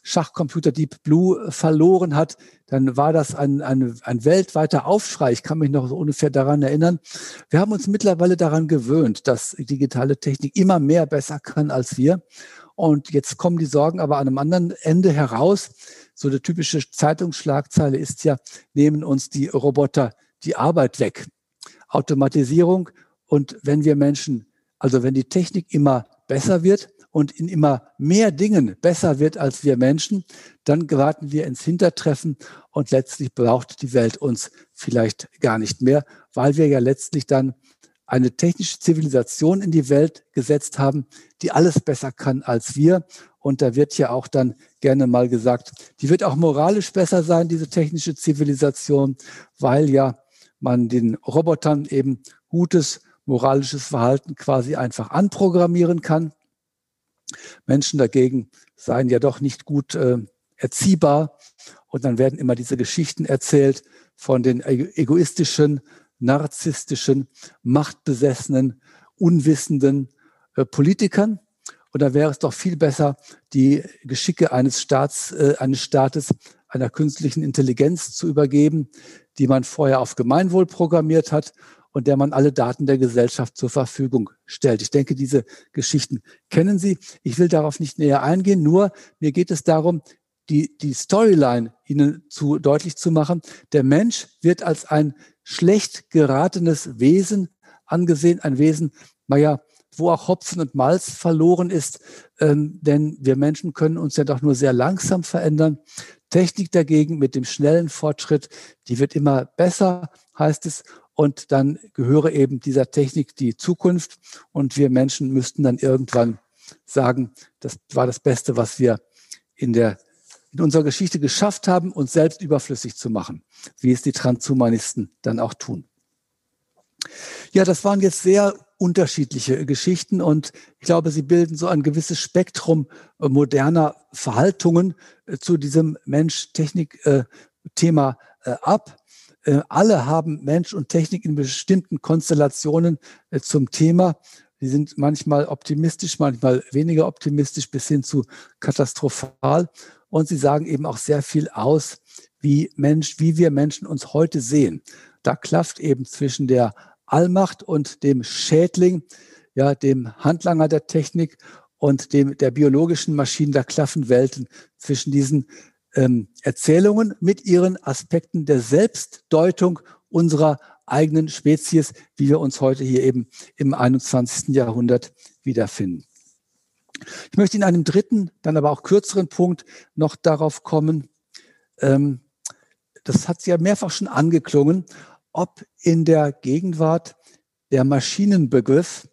Speaker 2: Schachcomputer Deep Blue verloren hat, dann war das ein, ein, ein weltweiter Aufschrei. Ich kann mich noch so ungefähr daran erinnern. Wir haben uns mittlerweile daran gewöhnt, dass digitale Technik immer mehr besser kann als wir. Und jetzt kommen die Sorgen aber an einem anderen Ende heraus. So eine typische Zeitungsschlagzeile ist ja, nehmen uns die Roboter die Arbeit weg. Automatisierung. Und wenn wir Menschen, also wenn die Technik immer besser wird, und in immer mehr Dingen besser wird als wir Menschen, dann geraten wir ins Hintertreffen und letztlich braucht die Welt uns vielleicht gar nicht mehr, weil wir ja letztlich dann eine technische Zivilisation in die Welt gesetzt haben, die alles besser kann als wir. Und da wird ja auch dann gerne mal gesagt, die wird auch moralisch besser sein, diese technische Zivilisation, weil ja man den Robotern eben gutes moralisches Verhalten quasi einfach anprogrammieren kann. Menschen dagegen seien ja doch nicht gut äh, erziehbar. Und dann werden immer diese Geschichten erzählt von den egoistischen, narzisstischen, machtbesessenen, unwissenden äh, Politikern. Und da wäre es doch viel besser, die Geschicke eines Staats, äh, eines Staates einer künstlichen Intelligenz zu übergeben, die man vorher auf Gemeinwohl programmiert hat und der man alle Daten der Gesellschaft zur Verfügung stellt. Ich denke, diese Geschichten kennen Sie. Ich will darauf nicht näher eingehen, nur mir geht es darum, die, die Storyline Ihnen zu deutlich zu machen. Der Mensch wird als ein schlecht geratenes Wesen angesehen, ein Wesen, naja, wo auch Hopfen und Malz verloren ist, ähm, denn wir Menschen können uns ja doch nur sehr langsam verändern. Technik dagegen mit dem schnellen Fortschritt, die wird immer besser, heißt es, und dann gehöre eben dieser Technik die Zukunft. Und wir Menschen müssten dann irgendwann sagen, das war das Beste, was wir in der in unserer Geschichte geschafft haben, uns selbst überflüssig zu machen, wie es die Transhumanisten dann auch tun. Ja, das waren jetzt sehr unterschiedliche Geschichten und ich glaube, sie bilden so ein gewisses Spektrum äh, moderner Verhaltungen äh, zu diesem Mensch-Technik-Thema äh, ab. Alle haben Mensch und Technik in bestimmten Konstellationen zum Thema. Die sind manchmal optimistisch, manchmal weniger optimistisch bis hin zu katastrophal. Und sie sagen eben auch sehr viel aus, wie Mensch, wie wir Menschen uns heute sehen. Da klafft eben zwischen der Allmacht und dem Schädling, ja, dem Handlanger der Technik und dem der biologischen Maschinen, da klaffen Welten zwischen diesen ähm, Erzählungen mit ihren Aspekten der Selbstdeutung unserer eigenen Spezies, wie wir uns heute hier eben im 21. Jahrhundert wiederfinden. Ich möchte in einem dritten, dann aber auch kürzeren Punkt noch darauf kommen, ähm, das hat ja mehrfach schon angeklungen, ob in der Gegenwart der Maschinenbegriff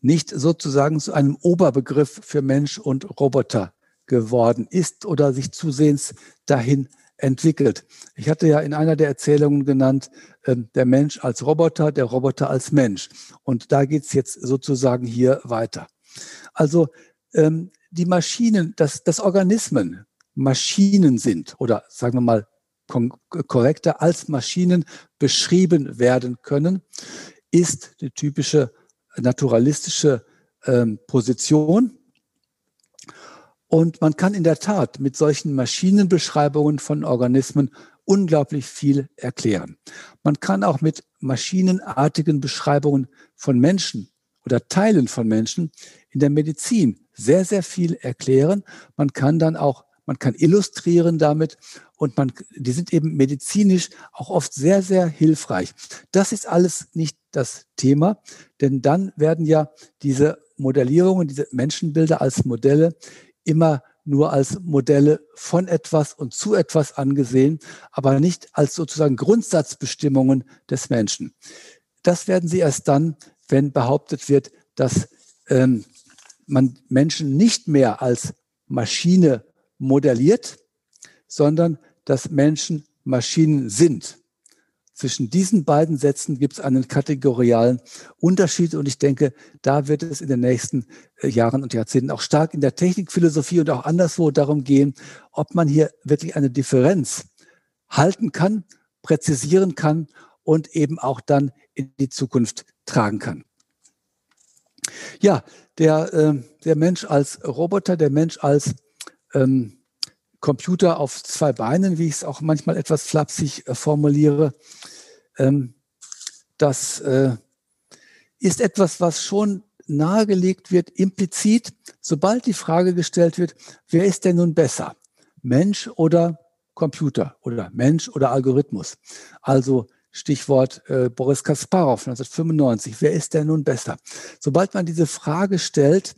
Speaker 2: nicht sozusagen zu einem Oberbegriff für Mensch und Roboter geworden ist oder sich zusehends dahin entwickelt. Ich hatte ja in einer der Erzählungen genannt, äh, der Mensch als Roboter, der Roboter als Mensch. Und da geht es jetzt sozusagen hier weiter. Also ähm, die Maschinen, dass, dass Organismen Maschinen sind oder sagen wir mal korrekter als Maschinen beschrieben werden können, ist die typische naturalistische ähm, Position. Und man kann in der Tat mit solchen Maschinenbeschreibungen von Organismen unglaublich viel erklären. Man kann auch mit maschinenartigen Beschreibungen von Menschen oder Teilen von Menschen in der Medizin sehr, sehr viel erklären. Man kann dann auch man kann illustrieren damit und man, die sind eben medizinisch auch oft sehr, sehr hilfreich. Das ist alles nicht das Thema, denn dann werden ja diese Modellierungen, diese Menschenbilder als Modelle immer nur als Modelle von etwas und zu etwas angesehen, aber nicht als sozusagen Grundsatzbestimmungen des Menschen. Das werden sie erst dann, wenn behauptet wird, dass ähm, man Menschen nicht mehr als Maschine modelliert, sondern dass Menschen Maschinen sind. Zwischen diesen beiden Sätzen gibt es einen kategorialen Unterschied und ich denke, da wird es in den nächsten äh, Jahren und Jahrzehnten auch stark in der Technikphilosophie und auch anderswo darum gehen, ob man hier wirklich eine Differenz halten kann, präzisieren kann und eben auch dann in die Zukunft tragen kann. Ja, der, äh, der Mensch als Roboter, der Mensch als ähm, Computer auf zwei Beinen, wie ich es auch manchmal etwas flapsig äh, formuliere. Ähm, das äh, ist etwas, was schon nahegelegt wird, implizit, sobald die Frage gestellt wird, wer ist denn nun besser? Mensch oder Computer oder Mensch oder Algorithmus? Also Stichwort äh, Boris Kasparov 1995. Wer ist denn nun besser? Sobald man diese Frage stellt,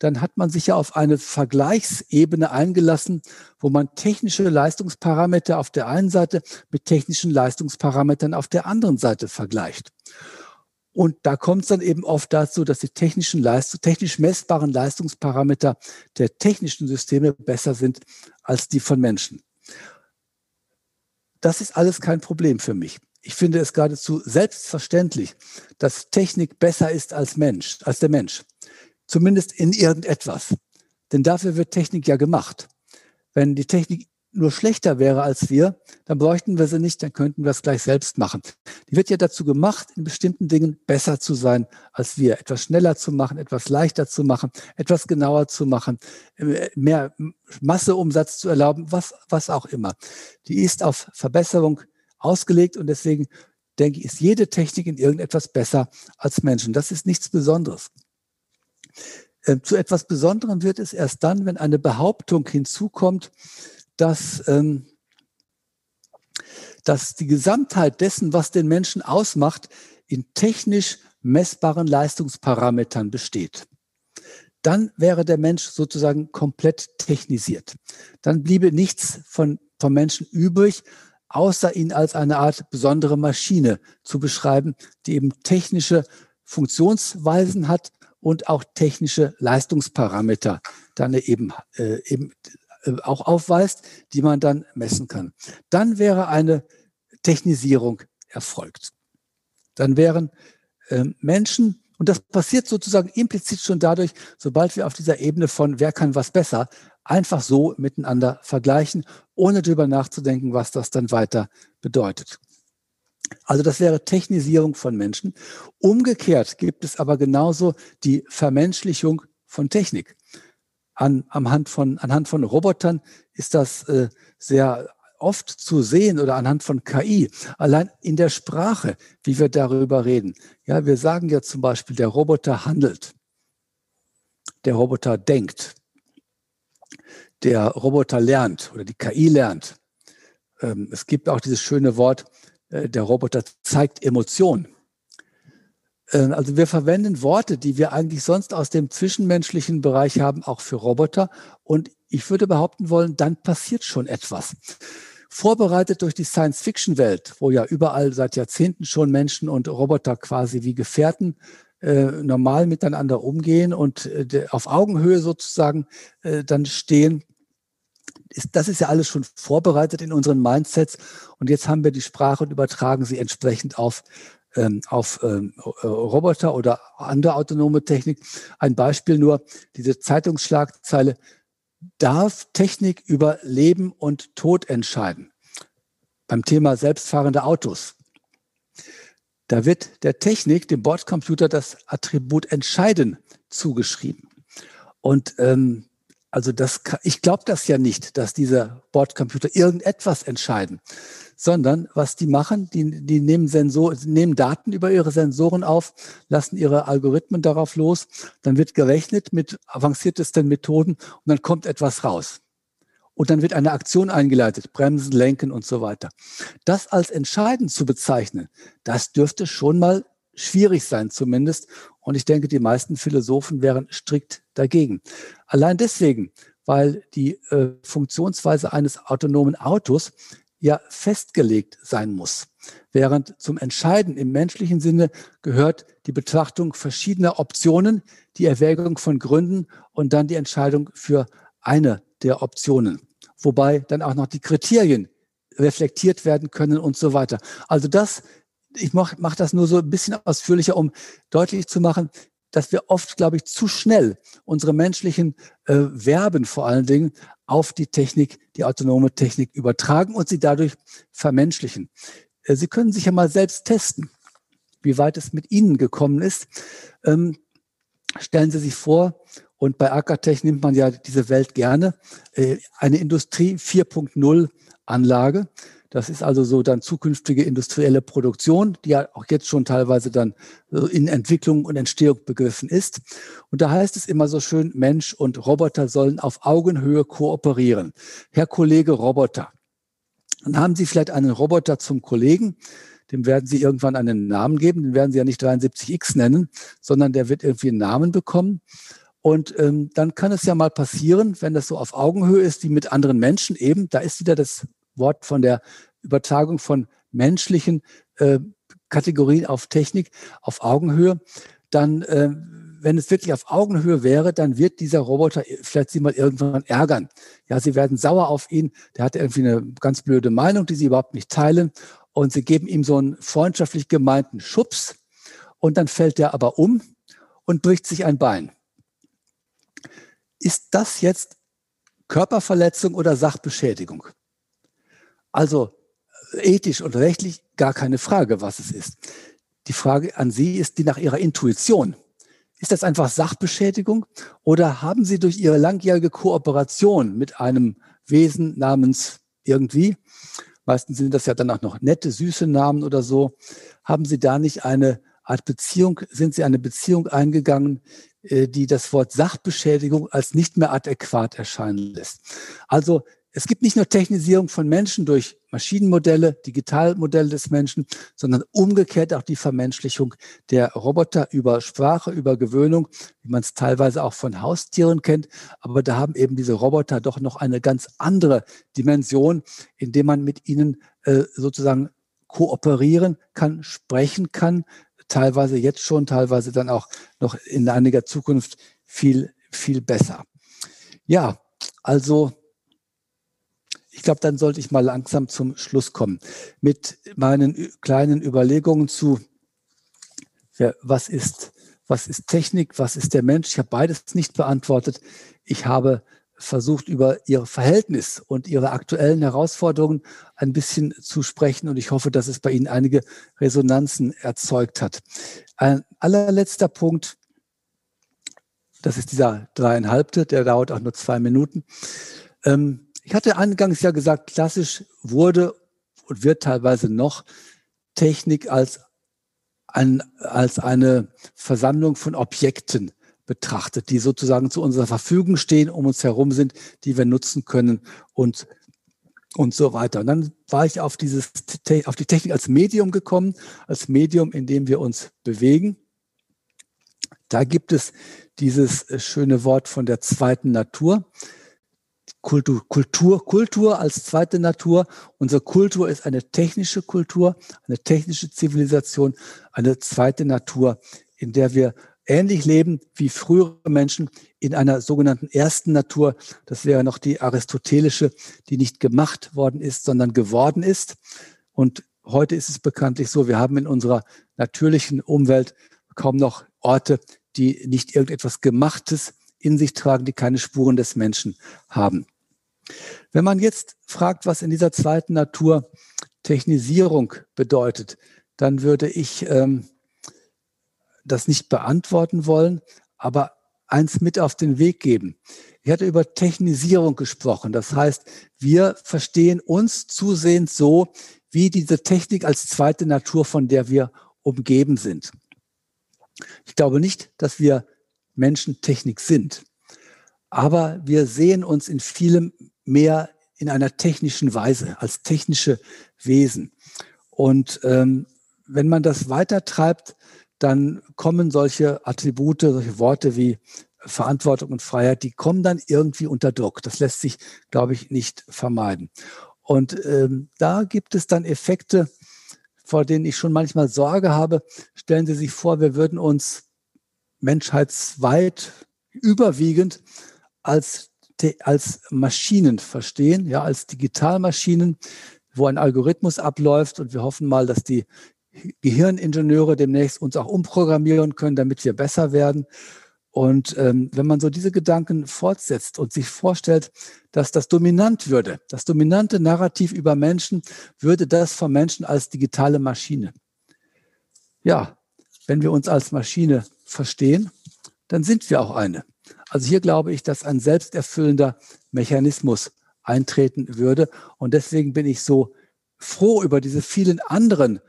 Speaker 2: dann hat man sich ja auf eine Vergleichsebene eingelassen, wo man technische Leistungsparameter auf der einen Seite mit technischen Leistungsparametern auf der anderen Seite vergleicht. Und da kommt es dann eben oft dazu, dass die technischen Leistung, technisch messbaren Leistungsparameter der technischen Systeme besser sind als die von Menschen. Das ist alles kein Problem für mich. Ich finde es geradezu selbstverständlich, dass Technik besser ist als Mensch, als der Mensch zumindest in irgendetwas. Denn dafür wird Technik ja gemacht. Wenn die Technik nur schlechter wäre als wir, dann bräuchten wir sie nicht, dann könnten wir es gleich selbst machen. Die wird ja dazu gemacht, in bestimmten Dingen besser zu sein als wir, etwas schneller zu machen, etwas leichter zu machen, etwas genauer zu machen, mehr Masseumsatz zu erlauben, was, was auch immer. Die ist auf Verbesserung ausgelegt und deswegen denke ich, ist jede Technik in irgendetwas besser als Menschen. Das ist nichts Besonderes. Ähm, zu etwas Besonderem wird es erst dann, wenn eine Behauptung hinzukommt, dass, ähm, dass die Gesamtheit dessen, was den Menschen ausmacht, in technisch messbaren Leistungsparametern besteht. Dann wäre der Mensch sozusagen komplett technisiert. Dann bliebe nichts von, vom Menschen übrig, außer ihn als eine Art besondere Maschine zu beschreiben, die eben technische Funktionsweisen hat und auch technische Leistungsparameter dann eben, äh, eben äh, auch aufweist, die man dann messen kann. Dann wäre eine Technisierung erfolgt. Dann wären ähm, Menschen, und das passiert sozusagen implizit schon dadurch, sobald wir auf dieser Ebene von wer kann was besser, einfach so miteinander vergleichen, ohne darüber nachzudenken, was das dann weiter bedeutet. Also das wäre Technisierung von Menschen. Umgekehrt gibt es aber genauso die Vermenschlichung von Technik. An, anhand, von, anhand von Robotern ist das äh, sehr oft zu sehen oder anhand von KI, allein in der Sprache, wie wir darüber reden. Ja, wir sagen ja zum Beispiel, der Roboter handelt, der Roboter denkt, der Roboter lernt oder die KI lernt. Ähm, es gibt auch dieses schöne Wort, der Roboter zeigt Emotionen. Äh, also wir verwenden Worte, die wir eigentlich sonst aus dem zwischenmenschlichen Bereich haben, auch für Roboter. Und ich würde behaupten wollen, dann passiert schon etwas vorbereitet durch die Science-Fiction-Welt, wo ja überall seit Jahrzehnten schon Menschen und Roboter quasi wie Gefährten äh, normal miteinander umgehen und äh, auf Augenhöhe sozusagen äh, dann stehen. Ist, das ist ja alles schon vorbereitet in unseren Mindsets und jetzt haben wir die Sprache und übertragen sie entsprechend auf ähm, auf ähm, Roboter oder andere autonome Technik. Ein Beispiel nur, diese Zeitungsschlagzeile, darf Technik über Leben und Tod entscheiden. Beim Thema selbstfahrende Autos. Da wird der Technik, dem Bordcomputer, das Attribut entscheiden zugeschrieben. Und ähm, also das, ich glaube das ja nicht, dass diese Bordcomputer irgendetwas entscheiden, sondern was die machen, die, die nehmen, Sensor, nehmen Daten über ihre Sensoren auf, lassen ihre Algorithmen darauf los, dann wird gerechnet mit avanciertesten Methoden und dann kommt etwas raus. Und dann wird eine Aktion eingeleitet, bremsen, lenken und so weiter. Das als entscheidend zu bezeichnen, das dürfte schon mal schwierig sein zumindest. Und ich denke, die meisten Philosophen wären strikt dagegen. Allein deswegen, weil die äh, Funktionsweise eines autonomen Autos ja festgelegt sein muss. Während zum Entscheiden im menschlichen Sinne gehört die Betrachtung verschiedener Optionen, die Erwägung von Gründen und dann die Entscheidung für eine der Optionen. Wobei dann auch noch die Kriterien reflektiert werden können und so weiter. Also das, ich mache mach das nur so ein bisschen ausführlicher, um deutlich zu machen, dass wir oft, glaube ich, zu schnell unsere menschlichen äh, Verben vor allen Dingen auf die Technik, die autonome Technik übertragen und sie dadurch vermenschlichen. Äh, sie können sich ja mal selbst testen, wie weit es mit Ihnen gekommen ist. Ähm, stellen Sie sich vor, und bei Ackertech nimmt man ja diese Welt gerne, äh, eine Industrie 4.0 Anlage. Das ist also so dann zukünftige industrielle Produktion, die ja auch jetzt schon teilweise dann in Entwicklung und Entstehung begriffen ist. Und da heißt es immer so schön, Mensch und Roboter sollen auf Augenhöhe kooperieren. Herr Kollege Roboter, dann haben Sie vielleicht einen Roboter zum Kollegen, dem werden Sie irgendwann einen Namen geben, den werden Sie ja nicht 73X nennen, sondern der wird irgendwie einen Namen bekommen. Und ähm, dann kann es ja mal passieren, wenn das so auf Augenhöhe ist, wie mit anderen Menschen eben, da ist wieder das Wort von der Übertragung von menschlichen äh, Kategorien auf Technik auf Augenhöhe, dann, äh, wenn es wirklich auf Augenhöhe wäre, dann wird dieser Roboter vielleicht Sie mal irgendwann ärgern. Ja, Sie werden sauer auf ihn. Der hat irgendwie eine ganz blöde Meinung, die Sie überhaupt nicht teilen. Und Sie geben ihm so einen freundschaftlich gemeinten Schubs. Und dann fällt der aber um und bricht sich ein Bein. Ist das jetzt Körperverletzung oder Sachbeschädigung? Also ethisch und rechtlich gar keine Frage, was es ist. Die Frage an Sie ist die nach Ihrer Intuition. Ist das einfach Sachbeschädigung oder haben Sie durch Ihre langjährige Kooperation mit einem Wesen namens irgendwie, meistens sind das ja dann auch noch nette, süße Namen oder so, haben Sie da nicht eine Art Beziehung, sind Sie eine Beziehung eingegangen, äh, die das Wort Sachbeschädigung als nicht mehr adäquat erscheinen lässt? Also es gibt nicht nur Technisierung von Menschen durch Maschinenmodelle, Digitalmodelle des Menschen, sondern umgekehrt auch die Vermenschlichung der Roboter über Sprache, über Gewöhnung, wie man es teilweise auch von Haustieren kennt. Aber da haben eben diese Roboter doch noch eine ganz andere Dimension, indem man mit ihnen äh, sozusagen kooperieren kann, sprechen kann, teilweise jetzt schon, teilweise dann auch noch in einiger Zukunft viel, viel besser. Ja, also ich glaube, dann sollte ich mal langsam zum Schluss kommen mit meinen kleinen Überlegungen zu, ja, was ist, was ist Technik, was ist der Mensch? Ich habe beides nicht beantwortet. Ich habe versucht, über ihr Verhältnis und ihre aktuellen Herausforderungen ein bisschen zu sprechen. Und ich hoffe, dass es bei Ihnen einige Resonanzen erzeugt hat. Ein allerletzter Punkt, das ist dieser dreieinhalbte, der dauert auch nur zwei Minuten. Ähm, ich hatte eingangs ja gesagt, klassisch wurde und wird teilweise noch Technik als, ein, als eine Versammlung von Objekten betrachtet, die sozusagen zu unserer Verfügung stehen, um uns herum sind, die wir nutzen können und und so weiter. Und dann war ich auf dieses auf die Technik als Medium gekommen, als Medium, in dem wir uns bewegen. Da gibt es dieses äh, schöne Wort von der zweiten Natur. Kultur, Kultur, Kultur als zweite Natur. Unsere Kultur ist eine technische Kultur, eine technische Zivilisation, eine zweite Natur, in der wir ähnlich leben wie frühere Menschen in einer sogenannten ersten Natur. Das wäre noch die aristotelische, die nicht gemacht worden ist, sondern geworden ist. Und heute ist es bekanntlich so, wir haben in unserer natürlichen Umwelt kaum noch Orte, die nicht irgendetwas Gemachtes in sich tragen, die keine Spuren des Menschen haben. Wenn man jetzt fragt, was in dieser zweiten Natur Technisierung bedeutet, dann würde ich ähm, das nicht beantworten wollen, aber eins mit auf den Weg geben. Ich hatte über Technisierung gesprochen. Das heißt, wir verstehen uns zusehends so, wie diese Technik als zweite Natur, von der wir umgeben sind. Ich glaube nicht, dass wir Menschen Technik sind, aber wir sehen uns in vielem mehr in einer technischen Weise, als technische Wesen. Und ähm, wenn man das weitertreibt, dann kommen solche Attribute, solche Worte wie Verantwortung und Freiheit, die kommen dann irgendwie unter Druck. Das lässt sich, glaube ich, nicht vermeiden. Und ähm, da gibt es dann Effekte, vor denen ich schon manchmal Sorge habe. Stellen Sie sich vor, wir würden uns menschheitsweit überwiegend als, als Maschinen verstehen, ja, als Digitalmaschinen, wo ein Algorithmus abläuft und wir hoffen mal, dass die Gehirningenieure demnächst uns auch umprogrammieren können, damit wir besser werden. Und ähm, wenn man so diese Gedanken fortsetzt und sich vorstellt, dass das dominant würde, das dominante Narrativ über Menschen, würde das vom Menschen als digitale Maschine. Ja, wenn wir uns als Maschine verstehen, dann sind wir auch eine. Also hier glaube ich, dass ein selbsterfüllender Mechanismus eintreten würde. Und deswegen bin ich so froh über diese vielen anderen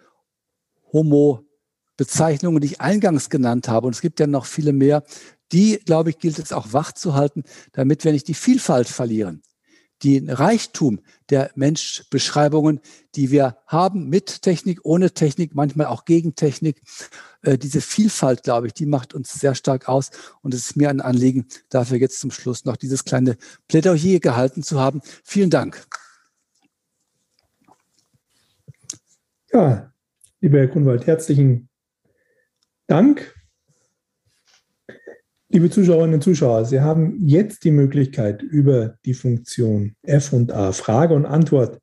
Speaker 2: Homo Bezeichnungen, die ich eingangs genannt habe, und es gibt ja noch viele mehr, die, glaube ich, gilt es auch wach zu halten, damit wir nicht die Vielfalt verlieren. Den Reichtum der Menschbeschreibungen, die wir haben mit Technik, ohne Technik, manchmal auch gegen Technik. Äh, diese Vielfalt, glaube ich, die macht uns sehr stark aus. Und es ist mir ein Anliegen, dafür jetzt zum Schluss noch dieses kleine Plädoyer gehalten zu haben. Vielen Dank.
Speaker 3: Ja, lieber Herr Grunwald, herzlichen Dank. Liebe Zuschauerinnen und Zuschauer, Sie haben jetzt die Möglichkeit, über die Funktion F und A Frage und Antwort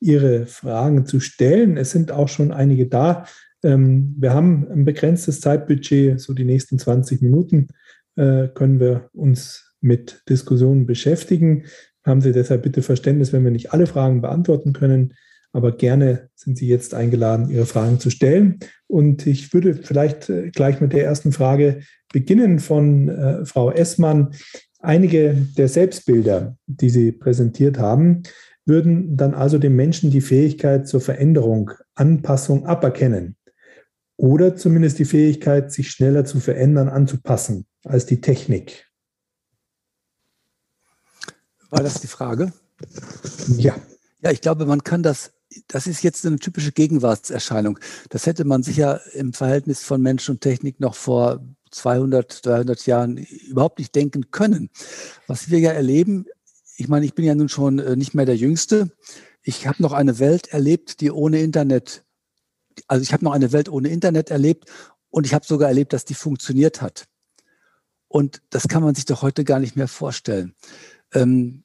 Speaker 3: Ihre Fragen zu stellen. Es sind auch schon einige da. Ähm, wir haben ein begrenztes Zeitbudget, so die nächsten 20 Minuten äh, können wir uns mit Diskussionen beschäftigen. Haben Sie deshalb bitte Verständnis, wenn wir nicht alle Fragen beantworten können. Aber gerne sind Sie jetzt eingeladen, Ihre Fragen zu stellen. Und ich würde vielleicht äh, gleich mit der ersten Frage beginnen von äh, Frau Essmann. Einige der Selbstbilder, die Sie präsentiert haben, würden dann also dem Menschen die Fähigkeit zur Veränderung, Anpassung aberkennen. Oder zumindest die Fähigkeit, sich schneller zu verändern, anzupassen als die Technik.
Speaker 2: War das die Frage?
Speaker 3: Ja.
Speaker 2: Ja, ich glaube, man kann das das ist jetzt eine typische Gegenwartserscheinung. Das hätte man sicher im Verhältnis von Mensch und Technik noch vor 200, 300 Jahren überhaupt nicht denken können. Was wir ja erleben, ich meine, ich bin ja nun schon äh, nicht mehr der Jüngste. Ich habe noch eine Welt erlebt, die ohne Internet, also ich habe noch eine Welt ohne Internet erlebt und ich habe sogar erlebt, dass die funktioniert hat. Und das kann man sich doch heute gar nicht mehr vorstellen. Ähm,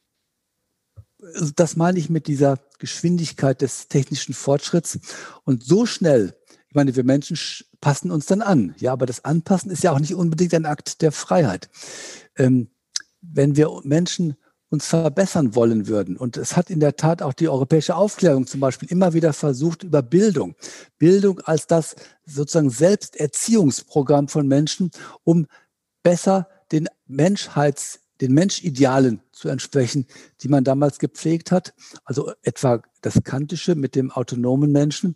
Speaker 2: das meine ich mit dieser Geschwindigkeit des technischen Fortschritts. Und so schnell Ich meine, wir Menschen passen uns dann an. Ja, aber das Anpassen ist ja auch nicht unbedingt ein Akt der Freiheit. Ähm, wenn wir Menschen uns verbessern wollen würden. Und es hat in der Tat auch die europäische Aufklärung zum Beispiel immer wieder versucht, über Bildung, Bildung als das sozusagen Selbsterziehungsprogramm von Menschen, um besser den Menschheits, den Menschidealen zu entsprechen, die man damals gepflegt hat. Also etwa das Kantische mit dem autonomen Menschen.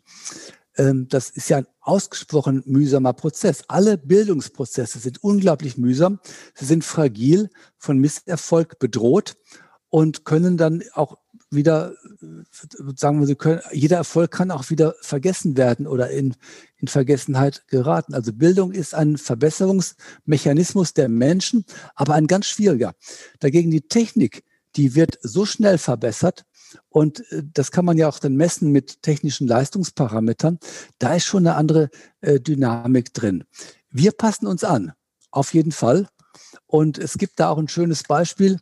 Speaker 2: Ähm, das ist ja ein ausgesprochen mühsamer Prozess. Alle Bildungsprozesse sind unglaublich mühsam. Sie sind fragil, von Misserfolg bedroht und können dann auch wieder, sagen wir, sie können, jeder Erfolg kann auch wieder vergessen werden oder in, in Vergessenheit geraten. Also Bildung ist ein Verbesserungsmechanismus der Menschen, aber ein ganz schwieriger. Dagegen die Technik, die wird so schnell verbessert, und äh, das kann man ja auch dann messen mit technischen Leistungsparametern. Da ist schon eine andere äh, Dynamik drin. Wir passen uns an, auf jeden Fall. Und es gibt da auch ein schönes Beispiel.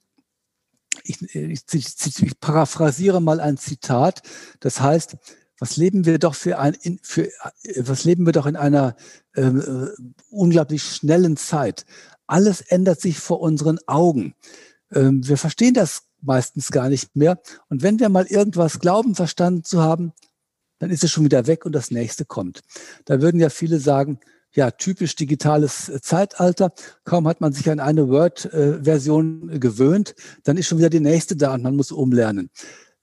Speaker 2: Ich, ich, ich, ich paraphrasiere mal ein Zitat. Das heißt, was leben wir doch für ein, für, äh, was leben wir doch in einer ähm, äh, unglaublich schnellen Zeit. Alles ändert sich vor unseren Augen. Ähm, wir verstehen das meistens gar nicht mehr. Und wenn wir mal irgendwas glauben, verstanden zu haben, dann ist es schon wieder weg und das nächste kommt. Da würden ja viele sagen, ja, typisch digitales äh, Zeitalter. Kaum hat man sich an eine Word-Version gewöhnt, dann ist schon wieder die nächste da und man muss umlernen.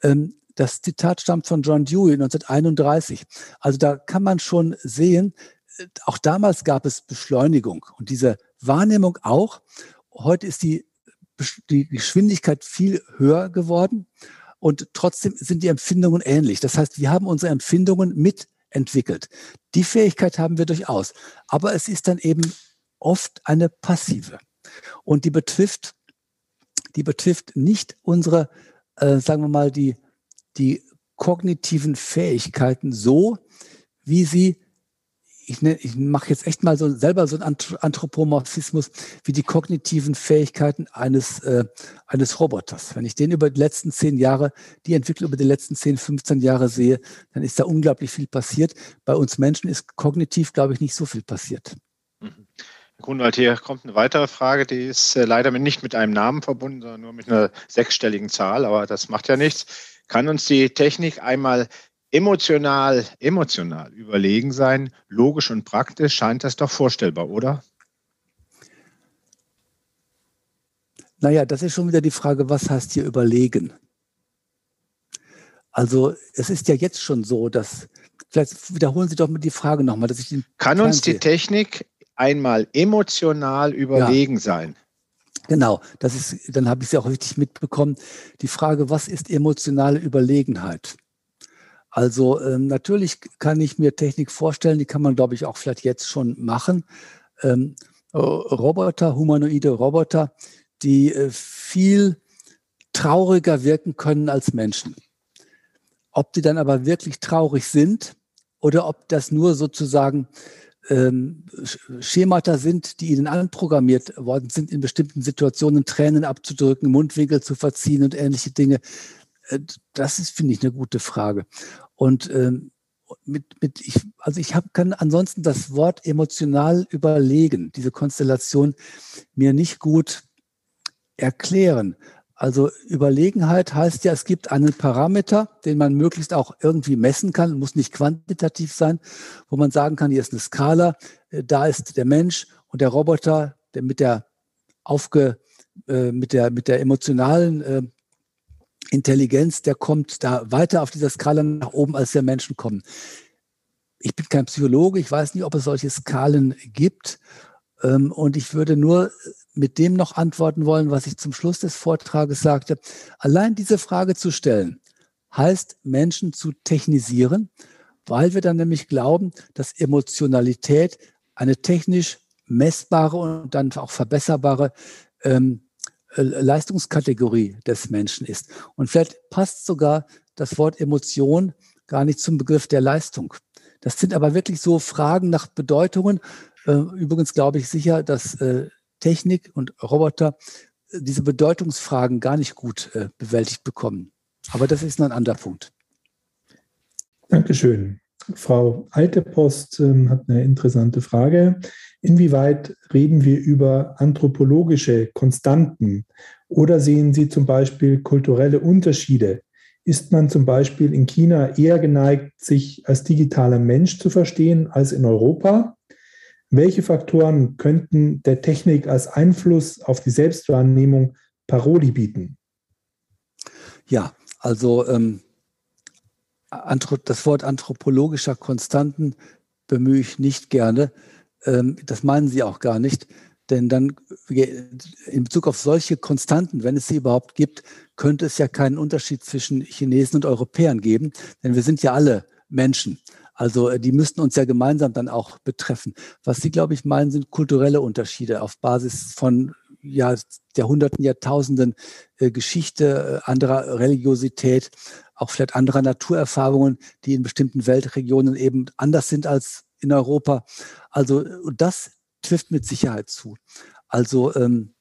Speaker 2: Ähm, das Zitat stammt von John Dewey 1931. Also da kann man schon sehen, äh, auch damals gab es Beschleunigung und diese Wahrnehmung auch. Heute ist die die Geschwindigkeit viel höher geworden und trotzdem sind die Empfindungen ähnlich. Das heißt, wir haben unsere Empfindungen mitentwickelt. Die Fähigkeit haben wir durchaus, aber es ist dann eben oft eine passive und die betrifft, die betrifft nicht unsere, äh, sagen wir mal, die, die kognitiven Fähigkeiten so, wie sie ich, ne, ich mache jetzt echt mal so selber so einen Anthropomorphismus wie die kognitiven Fähigkeiten eines, äh, eines Roboters. Wenn ich den über die letzten zehn Jahre, die Entwicklung über die letzten zehn, 15 Jahre sehe, dann ist da unglaublich viel passiert. Bei uns Menschen ist kognitiv, glaube ich, nicht so viel passiert.
Speaker 4: Mhm. Herr Grunwald, hier kommt eine weitere Frage, die ist äh, leider nicht mit einem Namen verbunden, sondern nur mit einer sechsstelligen Zahl, aber das macht ja nichts. Kann uns die Technik einmal emotional, emotional überlegen sein, logisch und praktisch, scheint das doch vorstellbar, oder?
Speaker 2: Naja, das ist schon wieder die Frage, was heißt hier überlegen? Also es ist ja jetzt schon so, dass, vielleicht wiederholen Sie doch mal die Frage nochmal, dass ich den
Speaker 4: Kann uns die Technik einmal emotional überlegen ja. sein?
Speaker 2: Genau, das ist, dann habe ich sie auch richtig mitbekommen. Die Frage, was ist emotionale Überlegenheit? Also ähm, natürlich kann ich mir Technik vorstellen, die kann man, glaube ich, auch vielleicht jetzt schon machen. Ähm, Roboter, humanoide Roboter, die äh, viel trauriger wirken können als Menschen. Ob die dann aber wirklich traurig sind oder ob das nur sozusagen ähm, Schemata sind, die ihnen anprogrammiert worden sind, in bestimmten Situationen Tränen abzudrücken, Mundwinkel zu verziehen und ähnliche Dinge, äh, das ist, finde ich, eine gute Frage. Und ähm, mit, mit ich, also ich hab, kann ansonsten das Wort emotional überlegen, diese Konstellation mir nicht gut erklären. Also Überlegenheit heißt ja, es gibt einen Parameter, den man möglichst auch irgendwie messen kann, muss nicht quantitativ sein, wo man sagen kann, hier ist eine Skala, äh, da ist der Mensch und der Roboter, der mit der aufge, äh, mit der, mit der emotionalen äh, Intelligenz, der kommt da weiter auf dieser Skala nach oben, als der Menschen kommen. Ich bin kein Psychologe, ich weiß nicht, ob es solche Skalen gibt. Ähm, und ich würde nur mit dem noch antworten wollen, was ich zum Schluss des Vortrages sagte. Allein diese Frage zu stellen, heißt Menschen zu technisieren, weil wir dann nämlich glauben, dass Emotionalität eine technisch messbare und dann auch verbesserbare ähm, äh, Leistungskategorie des Menschen ist. Und vielleicht passt sogar das Wort Emotion gar nicht zum Begriff der Leistung. Das sind aber wirklich so Fragen nach Bedeutungen. Äh, übrigens glaube ich sicher, dass äh, Technik und Roboter diese Bedeutungsfragen gar nicht gut bewältigt bekommen. Aber das ist noch ein anderer Punkt.
Speaker 3: Dankeschön. Frau Altepost ähm, hat eine interessante Frage. Inwieweit reden wir über anthropologische Konstanten oder sehen Sie zum Beispiel kulturelle Unterschiede? Ist man zum Beispiel in China eher geneigt, sich als digitaler Mensch zu verstehen als in Europa? Welche Faktoren könnten der Technik als Einfluss auf die Selbstwahrnehmung Paroli bieten?
Speaker 2: Ja, also ähm, das Wort anthropologischer Konstanten bemühe ich nicht gerne. Ähm, das meinen Sie auch gar nicht. Denn dann in Bezug auf solche Konstanten, wenn es sie überhaupt gibt, könnte es ja keinen Unterschied zwischen Chinesen und Europäern geben. Denn wir sind ja alle Menschen. Also äh, die müssten uns ja gemeinsam dann auch betreffen. Was Sie, glaube ich, meinen, sind kulturelle Unterschiede auf Basis von ja, Jahrhunderten, Jahrtausenden äh, Geschichte, äh, anderer Religiosität, auch vielleicht anderer Naturerfahrungen, die in bestimmten Weltregionen eben anders sind als in Europa. Also das trifft mit Sicherheit zu. Also ähm,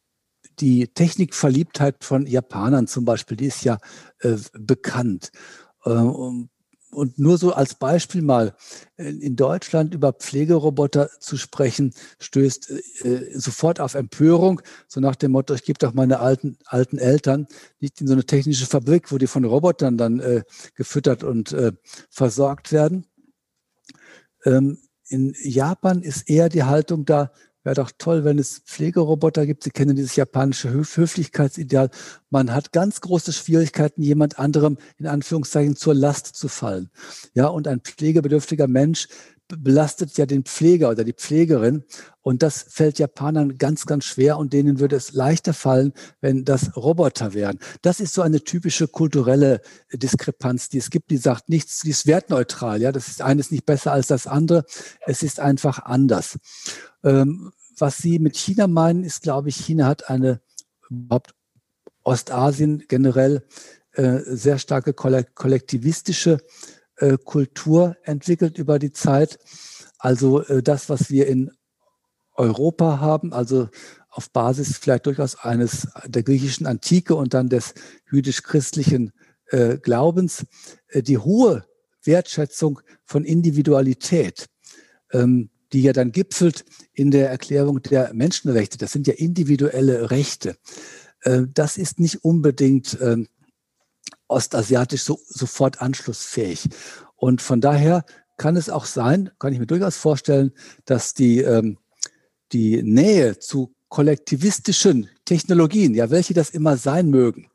Speaker 2: die Technikverliebtheit von Japanern zum Beispiel, die ist ja äh, bekannt. Ähm, und nur so als Beispiel mal, in Deutschland über Pflegeroboter zu sprechen, stößt äh, sofort auf Empörung, so nach dem Motto, ich gebe doch meine alten, alten Eltern nicht in so eine technische Fabrik, wo die von Robotern dann äh, gefüttert und äh, versorgt werden. Ähm, in Japan ist eher die Haltung da, wäre doch toll, wenn es Pflegeroboter gibt. Sie kennen dieses japanische Höf Höflichkeitsideal. Man hat ganz große Schwierigkeiten, jemand anderem in Anführungszeichen zur Last zu fallen. Ja, und ein pflegebedürftiger Mensch belastet ja den Pfleger oder die Pflegerin. Und das fällt Japanern ganz, ganz schwer und denen würde es leichter fallen, wenn das Roboter wären. Das ist so eine typische kulturelle Diskrepanz, die es gibt, die sagt nichts, die ist wertneutral. Ja, das ist eines nicht besser als das andere. Es ist einfach anders. Ähm, was Sie mit China meinen, ist, glaube ich, China hat eine überhaupt Ostasien generell äh, sehr starke kollektivistische äh, Kultur entwickelt über die Zeit. Also äh, das, was wir in Europa haben, also auf Basis vielleicht durchaus eines der griechischen Antike und dann des jüdisch-christlichen äh, Glaubens, die hohe Wertschätzung von Individualität, ähm, die ja dann gipfelt in der Erklärung der Menschenrechte. Das sind ja individuelle Rechte. Das ist nicht unbedingt ähm, ostasiatisch so, sofort anschlussfähig. Und von daher kann es auch sein, kann ich mir durchaus vorstellen, dass die, ähm, die Nähe zu kollektivistischen Technologien, ja, welche das immer sein mögen,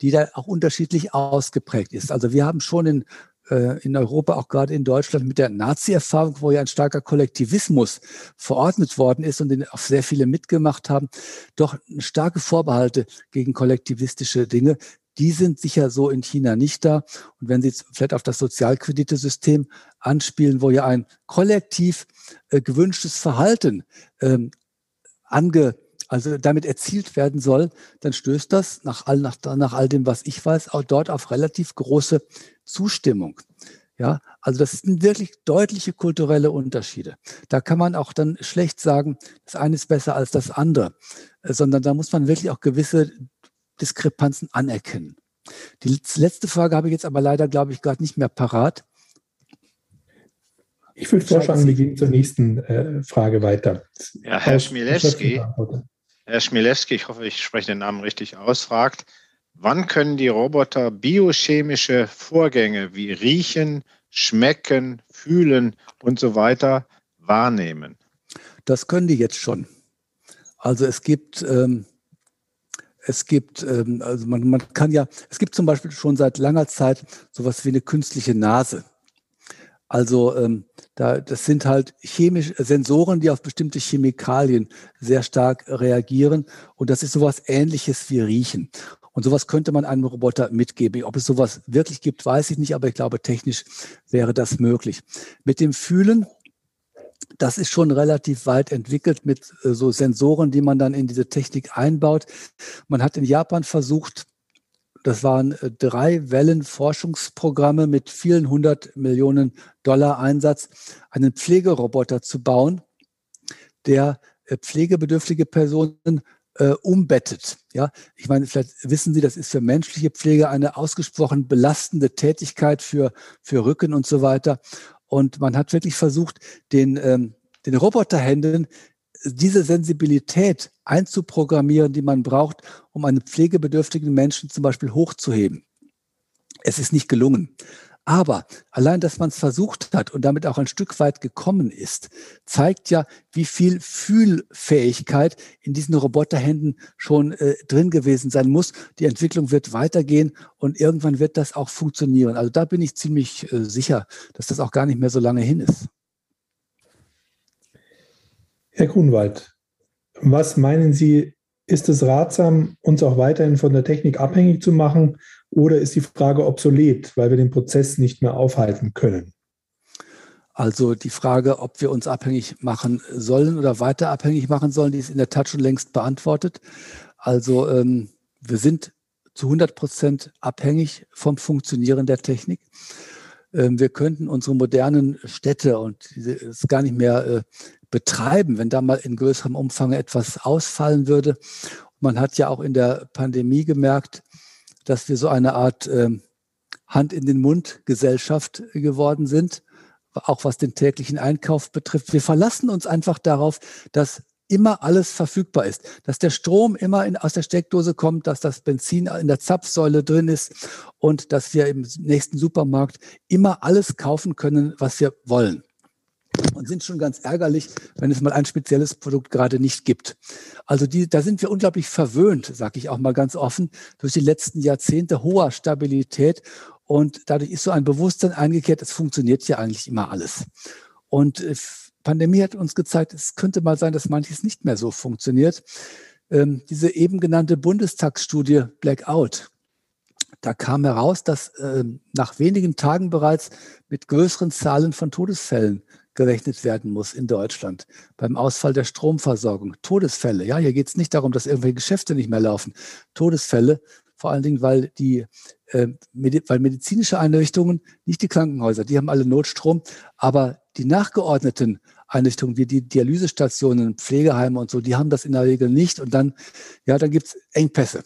Speaker 2: die da auch unterschiedlich ausgeprägt ist. Also wir haben schon in, äh, in Europa, auch gerade in Deutschland mit der Nazi-Erfahrung, wo ja ein starker Kollektivismus verordnet worden ist und den auch sehr viele mitgemacht haben, doch starke Vorbehalte gegen kollektivistische Dinge, die sind sicher so in China nicht da. Und wenn Sie jetzt vielleicht auf das Sozialkreditesystem anspielen, wo ja ein kollektiv äh, gewünschtes Verhalten ähm, ange, also damit erzielt werden soll, dann stößt das nach all, nach, nach all dem, was ich weiß, auch dort auf relativ große Zustimmung. Ja, also das sind wirklich deutliche kulturelle Unterschiede. Da kann man auch dann schlecht sagen, das eine ist besser als das andere, äh, sondern da muss man wirklich auch gewisse Diskrepanzen anerkennen. Die letzte Frage habe ich jetzt aber leider, glaube ich, gerade nicht mehr parat.
Speaker 3: Ich würde vorschlagen, wir gehen zur nächsten äh, Frage weiter.
Speaker 4: Ja, Herr Schmilewski, Herr Schmilewski, ich hoffe, ich spreche den Namen richtig aus, fragt, wann können die Roboter biochemische Vorgänge wie riechen, schmecken, fühlen und so weiter wahrnehmen?
Speaker 2: Das können die jetzt schon. Also es gibt ähm, es gibt, ähm, also man, man kann ja, es gibt zum Beispiel schon seit langer Zeit sowas wie eine künstliche Nase. Also ähm, da, das sind halt chemische Sensoren, die auf bestimmte Chemikalien sehr stark reagieren. Und das ist sowas Ähnliches wie Riechen. Und sowas könnte man einem Roboter mitgeben. Ob es sowas wirklich gibt, weiß ich nicht, aber ich glaube, technisch wäre das möglich. Mit dem Fühlen das ist schon relativ weit entwickelt mit äh, so Sensoren, die man dann in diese Technik einbaut. Man hat in Japan versucht, das waren äh, drei Wellen Forschungsprogramme mit vielen hundert Millionen Dollar Einsatz, einen Pflegeroboter zu bauen, der äh, pflegebedürftige Personen äh, umbettet. Ja, ich meine, vielleicht wissen Sie, das ist für menschliche Pflege eine ausgesprochen belastende Tätigkeit für, für Rücken und so weiter. Und man hat wirklich versucht, den, ähm, den Roboterhänden diese Sensibilität einzuprogrammieren, die man braucht, um einen pflegebedürftigen Menschen zum Beispiel hochzuheben. Es ist nicht gelungen. Aber allein, dass man es versucht hat und damit auch ein Stück weit gekommen ist, zeigt ja, wie viel Fühlfähigkeit in diesen Roboterhänden schon äh, drin gewesen sein muss. Die Entwicklung wird weitergehen und irgendwann wird das auch funktionieren. Also da bin ich ziemlich äh, sicher, dass das auch gar nicht mehr so lange hin ist.
Speaker 3: Herr Grunwald, was meinen Sie, ist es ratsam, uns auch weiterhin von der Technik abhängig zu machen oder ist die Frage obsolet, weil wir den Prozess nicht mehr aufhalten können?
Speaker 2: Also die Frage, ob wir uns abhängig machen sollen oder weiter abhängig machen sollen, die ist in der Tat schon längst beantwortet. Also ähm, wir sind zu 100 Prozent abhängig vom Funktionieren der Technik. Ähm, wir könnten unsere modernen Städte und es gar nicht mehr äh, betreiben, wenn da mal in größerem Umfang etwas ausfallen würde. Man hat ja auch in der Pandemie gemerkt, dass wir so eine Art äh, Hand in den Mund Gesellschaft geworden sind, auch was den täglichen Einkauf betrifft. Wir verlassen uns einfach darauf, dass immer alles verfügbar ist, dass der Strom immer in, aus der Steckdose kommt, dass das Benzin in der Zapfsäule drin ist und dass wir im nächsten Supermarkt immer alles kaufen können, was wir wollen und sind schon ganz ärgerlich, wenn es mal ein spezielles Produkt gerade nicht gibt. Also die, da sind wir unglaublich verwöhnt, sage ich auch mal ganz offen, durch die letzten Jahrzehnte hoher Stabilität und dadurch ist so ein Bewusstsein eingekehrt, es funktioniert ja eigentlich immer alles. Und äh, Pandemie hat uns gezeigt, es könnte mal sein, dass manches nicht mehr so funktioniert. Ähm, diese eben genannte Bundestagsstudie Blackout, da kam heraus, dass äh, nach wenigen Tagen bereits mit größeren Zahlen von Todesfällen gerechnet werden muss in Deutschland beim Ausfall der Stromversorgung. Todesfälle, ja, hier geht es nicht darum, dass irgendwelche Geschäfte nicht mehr laufen. Todesfälle, vor allen Dingen, weil die äh, weil medizinische Einrichtungen, nicht die Krankenhäuser, die haben alle Notstrom, aber die nachgeordneten Einrichtungen wie die Dialysestationen, Pflegeheime und so, die haben das in der Regel nicht. Und dann, ja, dann gibt es Engpässe.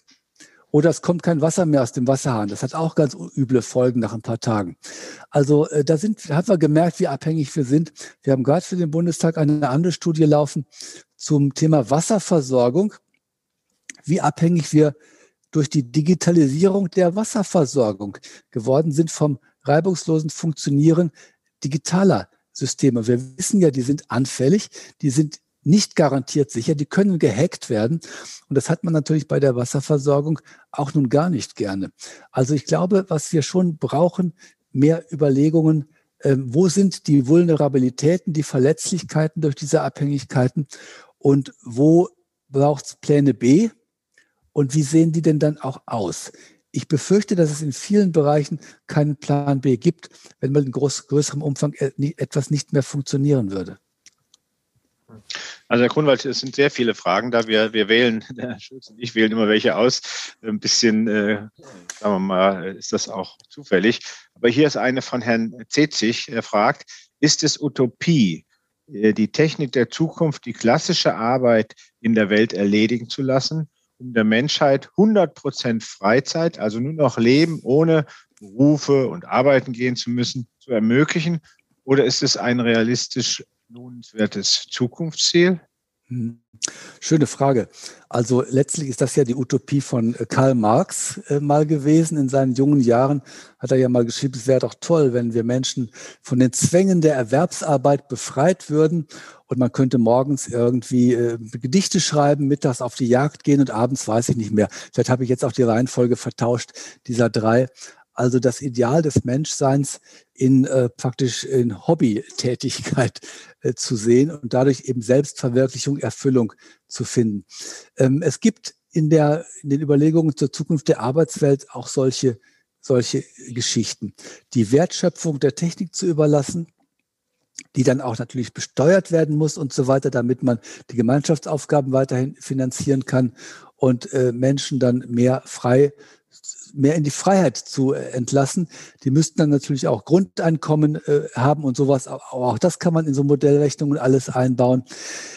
Speaker 2: Oder es kommt kein Wasser mehr aus dem Wasserhahn. Das hat auch ganz üble Folgen nach ein paar Tagen. Also äh, da sind, haben wir gemerkt, wie abhängig wir sind. Wir haben gerade für den Bundestag eine andere Studie laufen zum Thema Wasserversorgung, wie abhängig wir durch die Digitalisierung der Wasserversorgung geworden sind vom reibungslosen Funktionieren digitaler Systeme. Wir wissen ja, die sind anfällig, die sind nicht garantiert sicher, die können gehackt werden. Und das hat man natürlich bei der Wasserversorgung auch nun gar nicht gerne. Also ich glaube, was wir schon brauchen, mehr Überlegungen, äh, wo sind die Vulnerabilitäten, die Verletzlichkeiten durch diese Abhängigkeiten und wo braucht es Pläne B und wie sehen die denn dann auch aus? Ich befürchte, dass es in vielen Bereichen keinen Plan B gibt, wenn mal in groß, größerem Umfang äh, etwas nicht mehr funktionieren würde.
Speaker 4: Also Herr Grunwald, es sind sehr viele Fragen da. Wir, wir wählen, Herr Schulz und ich wählen immer welche aus. Ein bisschen, äh, sagen wir mal, ist das auch zufällig. Aber hier ist eine von Herrn Zetzig. Er fragt, ist es Utopie, äh, die Technik der Zukunft, die klassische Arbeit in der Welt erledigen zu lassen, um der Menschheit 100 Prozent Freizeit, also nur noch Leben ohne Berufe und arbeiten gehen zu müssen, zu ermöglichen? Oder ist es ein realistisch lohnenswertes Zukunftsziel?
Speaker 2: Hm. Schöne Frage. Also letztlich ist das ja die Utopie von äh, Karl Marx äh, mal gewesen. In seinen jungen Jahren hat er ja mal geschrieben, es wäre doch toll, wenn wir Menschen von den Zwängen der Erwerbsarbeit befreit würden und man könnte morgens irgendwie äh, Gedichte schreiben, mittags auf die Jagd gehen und abends weiß ich nicht mehr. Vielleicht habe ich jetzt auch die Reihenfolge vertauscht dieser drei. Also das Ideal des Menschseins in äh, praktisch in Hobbytätigkeit äh, zu sehen und dadurch eben Selbstverwirklichung, Erfüllung zu finden. Ähm, es gibt in, der, in den Überlegungen zur Zukunft der Arbeitswelt auch solche, solche Geschichten. Die Wertschöpfung der Technik zu überlassen, die dann auch natürlich besteuert werden muss und so weiter, damit man die Gemeinschaftsaufgaben weiterhin finanzieren kann und äh, Menschen dann mehr frei mehr in die Freiheit zu äh, entlassen. Die müssten dann natürlich auch Grundeinkommen äh, haben und sowas. Aber auch das kann man in so Modellrechnungen alles einbauen.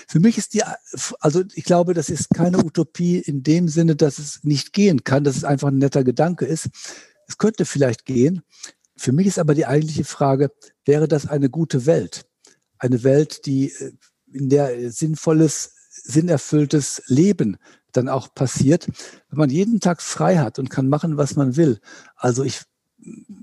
Speaker 2: Für mich ist die, also ich glaube, das ist keine Utopie in dem Sinne, dass es nicht gehen kann, dass es einfach ein netter Gedanke ist. Es könnte vielleicht gehen, Für mich ist aber die eigentliche Frage, wäre das eine gute Welt? Eine Welt, die, äh, in der sinnvolles, sinnerfülltes Leben dann auch passiert, wenn man jeden Tag frei hat und kann machen, was man will. Also ich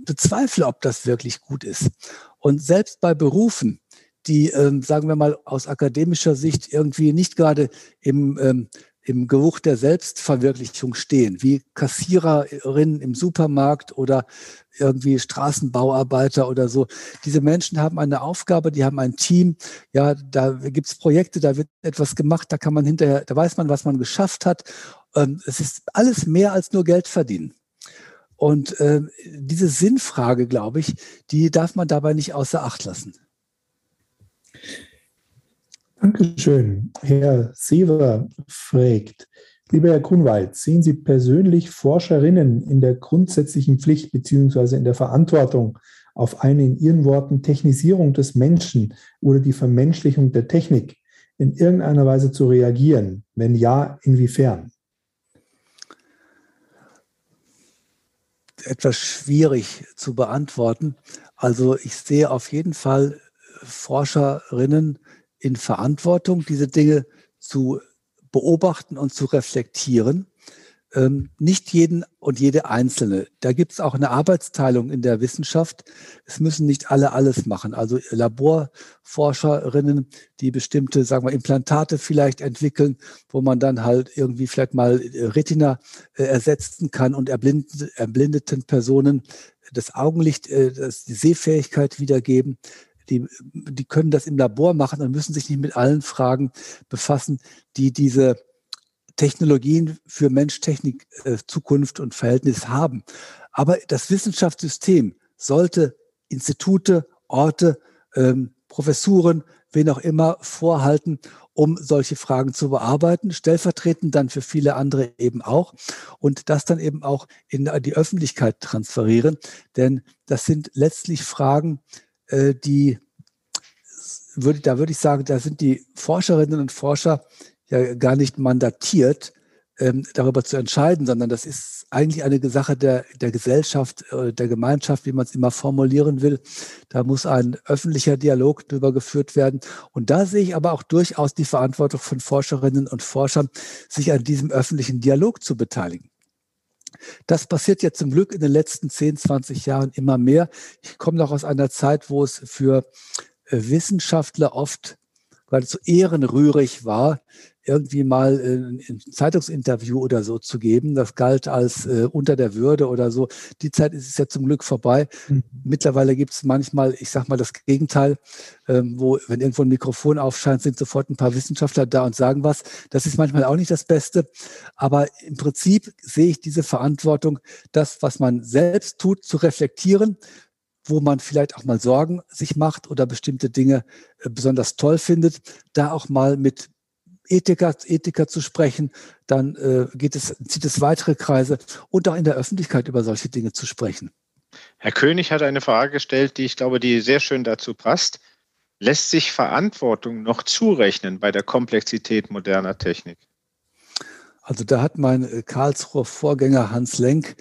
Speaker 2: bezweifle, ob das wirklich gut ist. Und selbst bei Berufen, die, ähm, sagen wir mal, aus akademischer Sicht irgendwie nicht gerade im, ähm, im Geruch der Selbstverwirklichung stehen, wie Kassiererinnen im Supermarkt oder irgendwie Straßenbauarbeiter oder so. Diese Menschen haben eine Aufgabe, die haben ein Team. Ja, da gibt's Projekte, da wird etwas gemacht, da kann man hinterher, da weiß man, was man geschafft hat. Ähm, es ist alles mehr als nur Geld verdienen. Und äh, diese Sinnfrage, glaube ich, die darf man dabei nicht außer Acht lassen.
Speaker 3: Dankeschön. Herr Sever fragt, lieber Herr Grunwald, sehen Sie persönlich Forscherinnen in der grundsätzlichen Pflicht beziehungsweise in der Verantwortung auf eine in Ihren Worten Technisierung des Menschen oder die Vermenschlichung der Technik in irgendeiner Weise zu reagieren? Wenn ja, inwiefern?
Speaker 2: Etwas schwierig zu beantworten. Also ich sehe auf jeden Fall Forscherinnen in Verantwortung, diese Dinge zu beobachten und zu reflektieren. Ähm, nicht jeden und jede Einzelne. Da gibt es auch eine Arbeitsteilung in der Wissenschaft. Es müssen nicht alle alles machen. Also Laborforscherinnen, die bestimmte, sagen wir, Implantate vielleicht entwickeln, wo man dann halt irgendwie vielleicht mal Retina äh, ersetzen kann und erblindeten, erblindeten Personen das Augenlicht, äh, das, die Sehfähigkeit wiedergeben die, die können das im Labor machen und müssen sich nicht mit allen Fragen befassen, die diese Technologien für Mensch-Technik, äh, Zukunft und Verhältnis haben. Aber das Wissenschaftssystem sollte Institute, Orte, ähm, Professuren, wen auch immer vorhalten, um solche Fragen zu bearbeiten, stellvertretend dann für viele andere eben auch und das dann eben auch in die Öffentlichkeit transferieren. Denn das sind letztlich Fragen, äh, die würde, da würde ich sagen, da sind die Forscherinnen und Forscher ja gar nicht mandatiert, ähm, darüber zu entscheiden, sondern das ist eigentlich eine Sache der, der Gesellschaft, äh, der Gemeinschaft, wie man es immer formulieren will. Da muss ein öffentlicher Dialog darüber geführt werden. Und da sehe ich aber auch durchaus die Verantwortung von Forscherinnen und Forschern, sich an diesem öffentlichen Dialog zu beteiligen. Das passiert ja zum Glück in den letzten 10, 20 Jahren immer mehr. Ich komme noch aus einer Zeit, wo es für äh, Wissenschaftler oft geradezu ehrenrührig war, irgendwie mal ein Zeitungsinterview oder so zu geben. Das galt als äh, unter der Würde oder so. Die Zeit ist ja zum Glück vorbei. Mhm. Mittlerweile gibt es manchmal, ich sag mal das Gegenteil, ähm, wo, wenn irgendwo ein Mikrofon aufscheint, sind sofort ein paar Wissenschaftler da und sagen was. Das ist manchmal auch nicht das Beste. Aber im Prinzip sehe ich diese Verantwortung, das, was man selbst tut, zu reflektieren, wo man vielleicht auch mal Sorgen sich macht oder bestimmte Dinge äh, besonders toll findet, da auch mal mit Ethiker, Ethiker zu sprechen, dann äh, geht es, zieht es weitere Kreise und auch in der Öffentlichkeit über solche Dinge zu sprechen.
Speaker 4: Herr König hat eine Frage gestellt, die ich glaube, die sehr schön dazu passt. Lässt sich Verantwortung noch zurechnen bei der Komplexität moderner Technik?
Speaker 2: Also da hat mein äh, Karlsruher Vorgänger Hans Lenk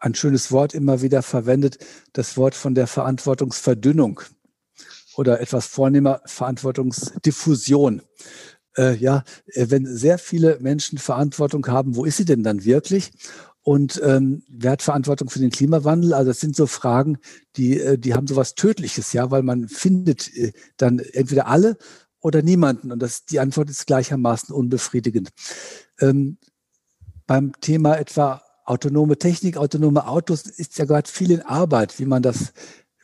Speaker 2: ein schönes Wort immer wieder verwendet, das Wort von der Verantwortungsverdünnung oder etwas vornehmer Verantwortungsdiffusion äh, ja, äh, wenn sehr viele Menschen Verantwortung haben, wo ist sie denn dann wirklich? Und ähm, wer hat Verantwortung für den Klimawandel? Also das sind so Fragen, die, äh, die haben so was Tödliches, ja, weil man findet äh, dann entweder alle oder niemanden. Und das, die Antwort ist gleichermaßen unbefriedigend. Ähm, beim Thema etwa autonome Technik, autonome Autos ist ja gerade viel in Arbeit, wie man das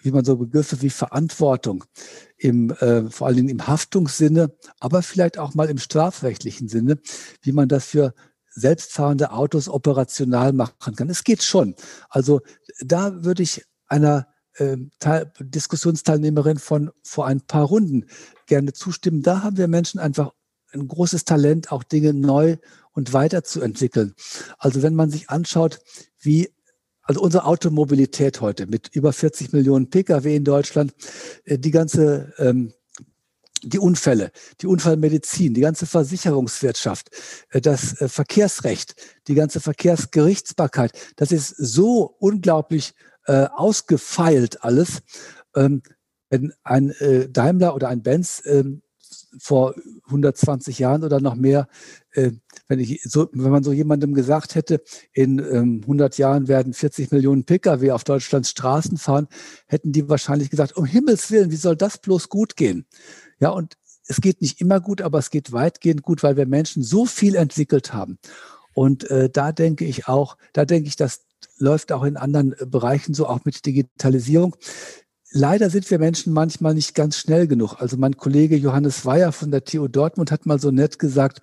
Speaker 2: wie man so Begriffe wie Verantwortung im, äh, vor allen Dingen im Haftungssinne, aber vielleicht auch mal im strafrechtlichen Sinne, wie man das für selbstfahrende Autos operational machen kann. Es geht schon. Also da würde ich einer äh, Teil, Diskussionsteilnehmerin von vor ein paar Runden gerne zustimmen. Da haben wir Menschen einfach ein großes Talent, auch Dinge neu und weiterzuentwickeln. Also wenn man sich anschaut, wie also unsere Automobilität heute mit über 40 Millionen Pkw in Deutschland, äh, die ganze ähm, die Unfälle, die Unfallmedizin, die ganze Versicherungswirtschaft, äh, das äh, Verkehrsrecht, die ganze Verkehrsgerichtsbarkeit, das ist so unglaublich äh, ausgefeilt alles. Ähm, wenn ein äh, Daimler oder ein Benz ähm, vor 120 Jahren oder noch mehr, äh, wenn, ich so, wenn man so jemandem gesagt hätte, in ähm, 100 Jahren werden 40 Millionen Pkw auf Deutschlands Straßen fahren, hätten die wahrscheinlich gesagt, um Himmels Willen, wie soll das bloß gut gehen? Ja, und es geht nicht immer gut, aber es geht weitgehend gut, weil wir Menschen so viel entwickelt haben. Und äh, da denke ich auch, da denke ich, das läuft auch in anderen äh, Bereichen so, auch mit Digitalisierung leider sind wir Menschen manchmal nicht ganz schnell genug. Also mein Kollege Johannes Weyer von der TU Dortmund hat mal so nett gesagt,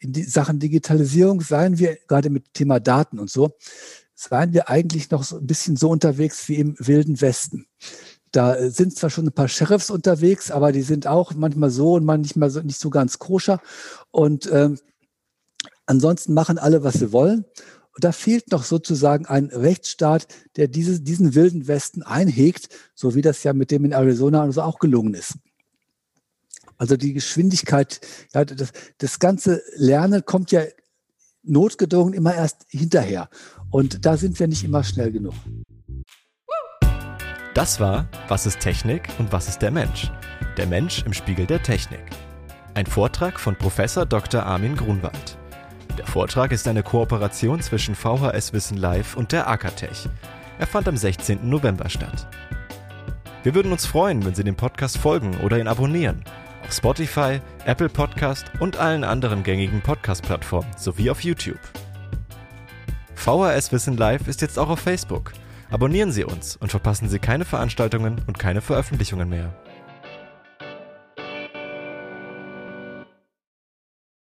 Speaker 2: in die Sachen Digitalisierung seien wir gerade mit Thema Daten und so, seien wir eigentlich noch so ein bisschen so unterwegs wie im wilden Westen. Da sind zwar schon ein paar Sheriffs unterwegs, aber die sind auch manchmal so und manchmal so, nicht so ganz koscher. Und ähm, ansonsten machen alle, was sie wollen. Und da fehlt noch sozusagen ein Rechtsstaat, der diese, diesen wilden Westen einhegt, so wie das ja mit dem in Arizona also auch gelungen ist. Also die Geschwindigkeit, ja, das, das ganze Lernen kommt ja notgedrungen immer erst hinterher. Und da sind wir nicht immer schnell genug.
Speaker 1: Das war Was ist Technik und was ist der Mensch? Der Mensch im Spiegel der Technik. Ein Vortrag von Professor Dr. Armin Grunwald. Der Vortrag ist eine Kooperation zwischen VHS Wissen Live und der Akatech. Er fand am 16. November statt. Wir würden uns freuen, wenn Sie dem Podcast folgen oder ihn abonnieren. Auf Spotify, Apple Podcast und allen anderen gängigen Podcast-Plattformen sowie auf YouTube. VHS Wissen Live ist jetzt auch auf Facebook. Abonnieren Sie uns und verpassen Sie keine Veranstaltungen und keine Veröffentlichungen mehr.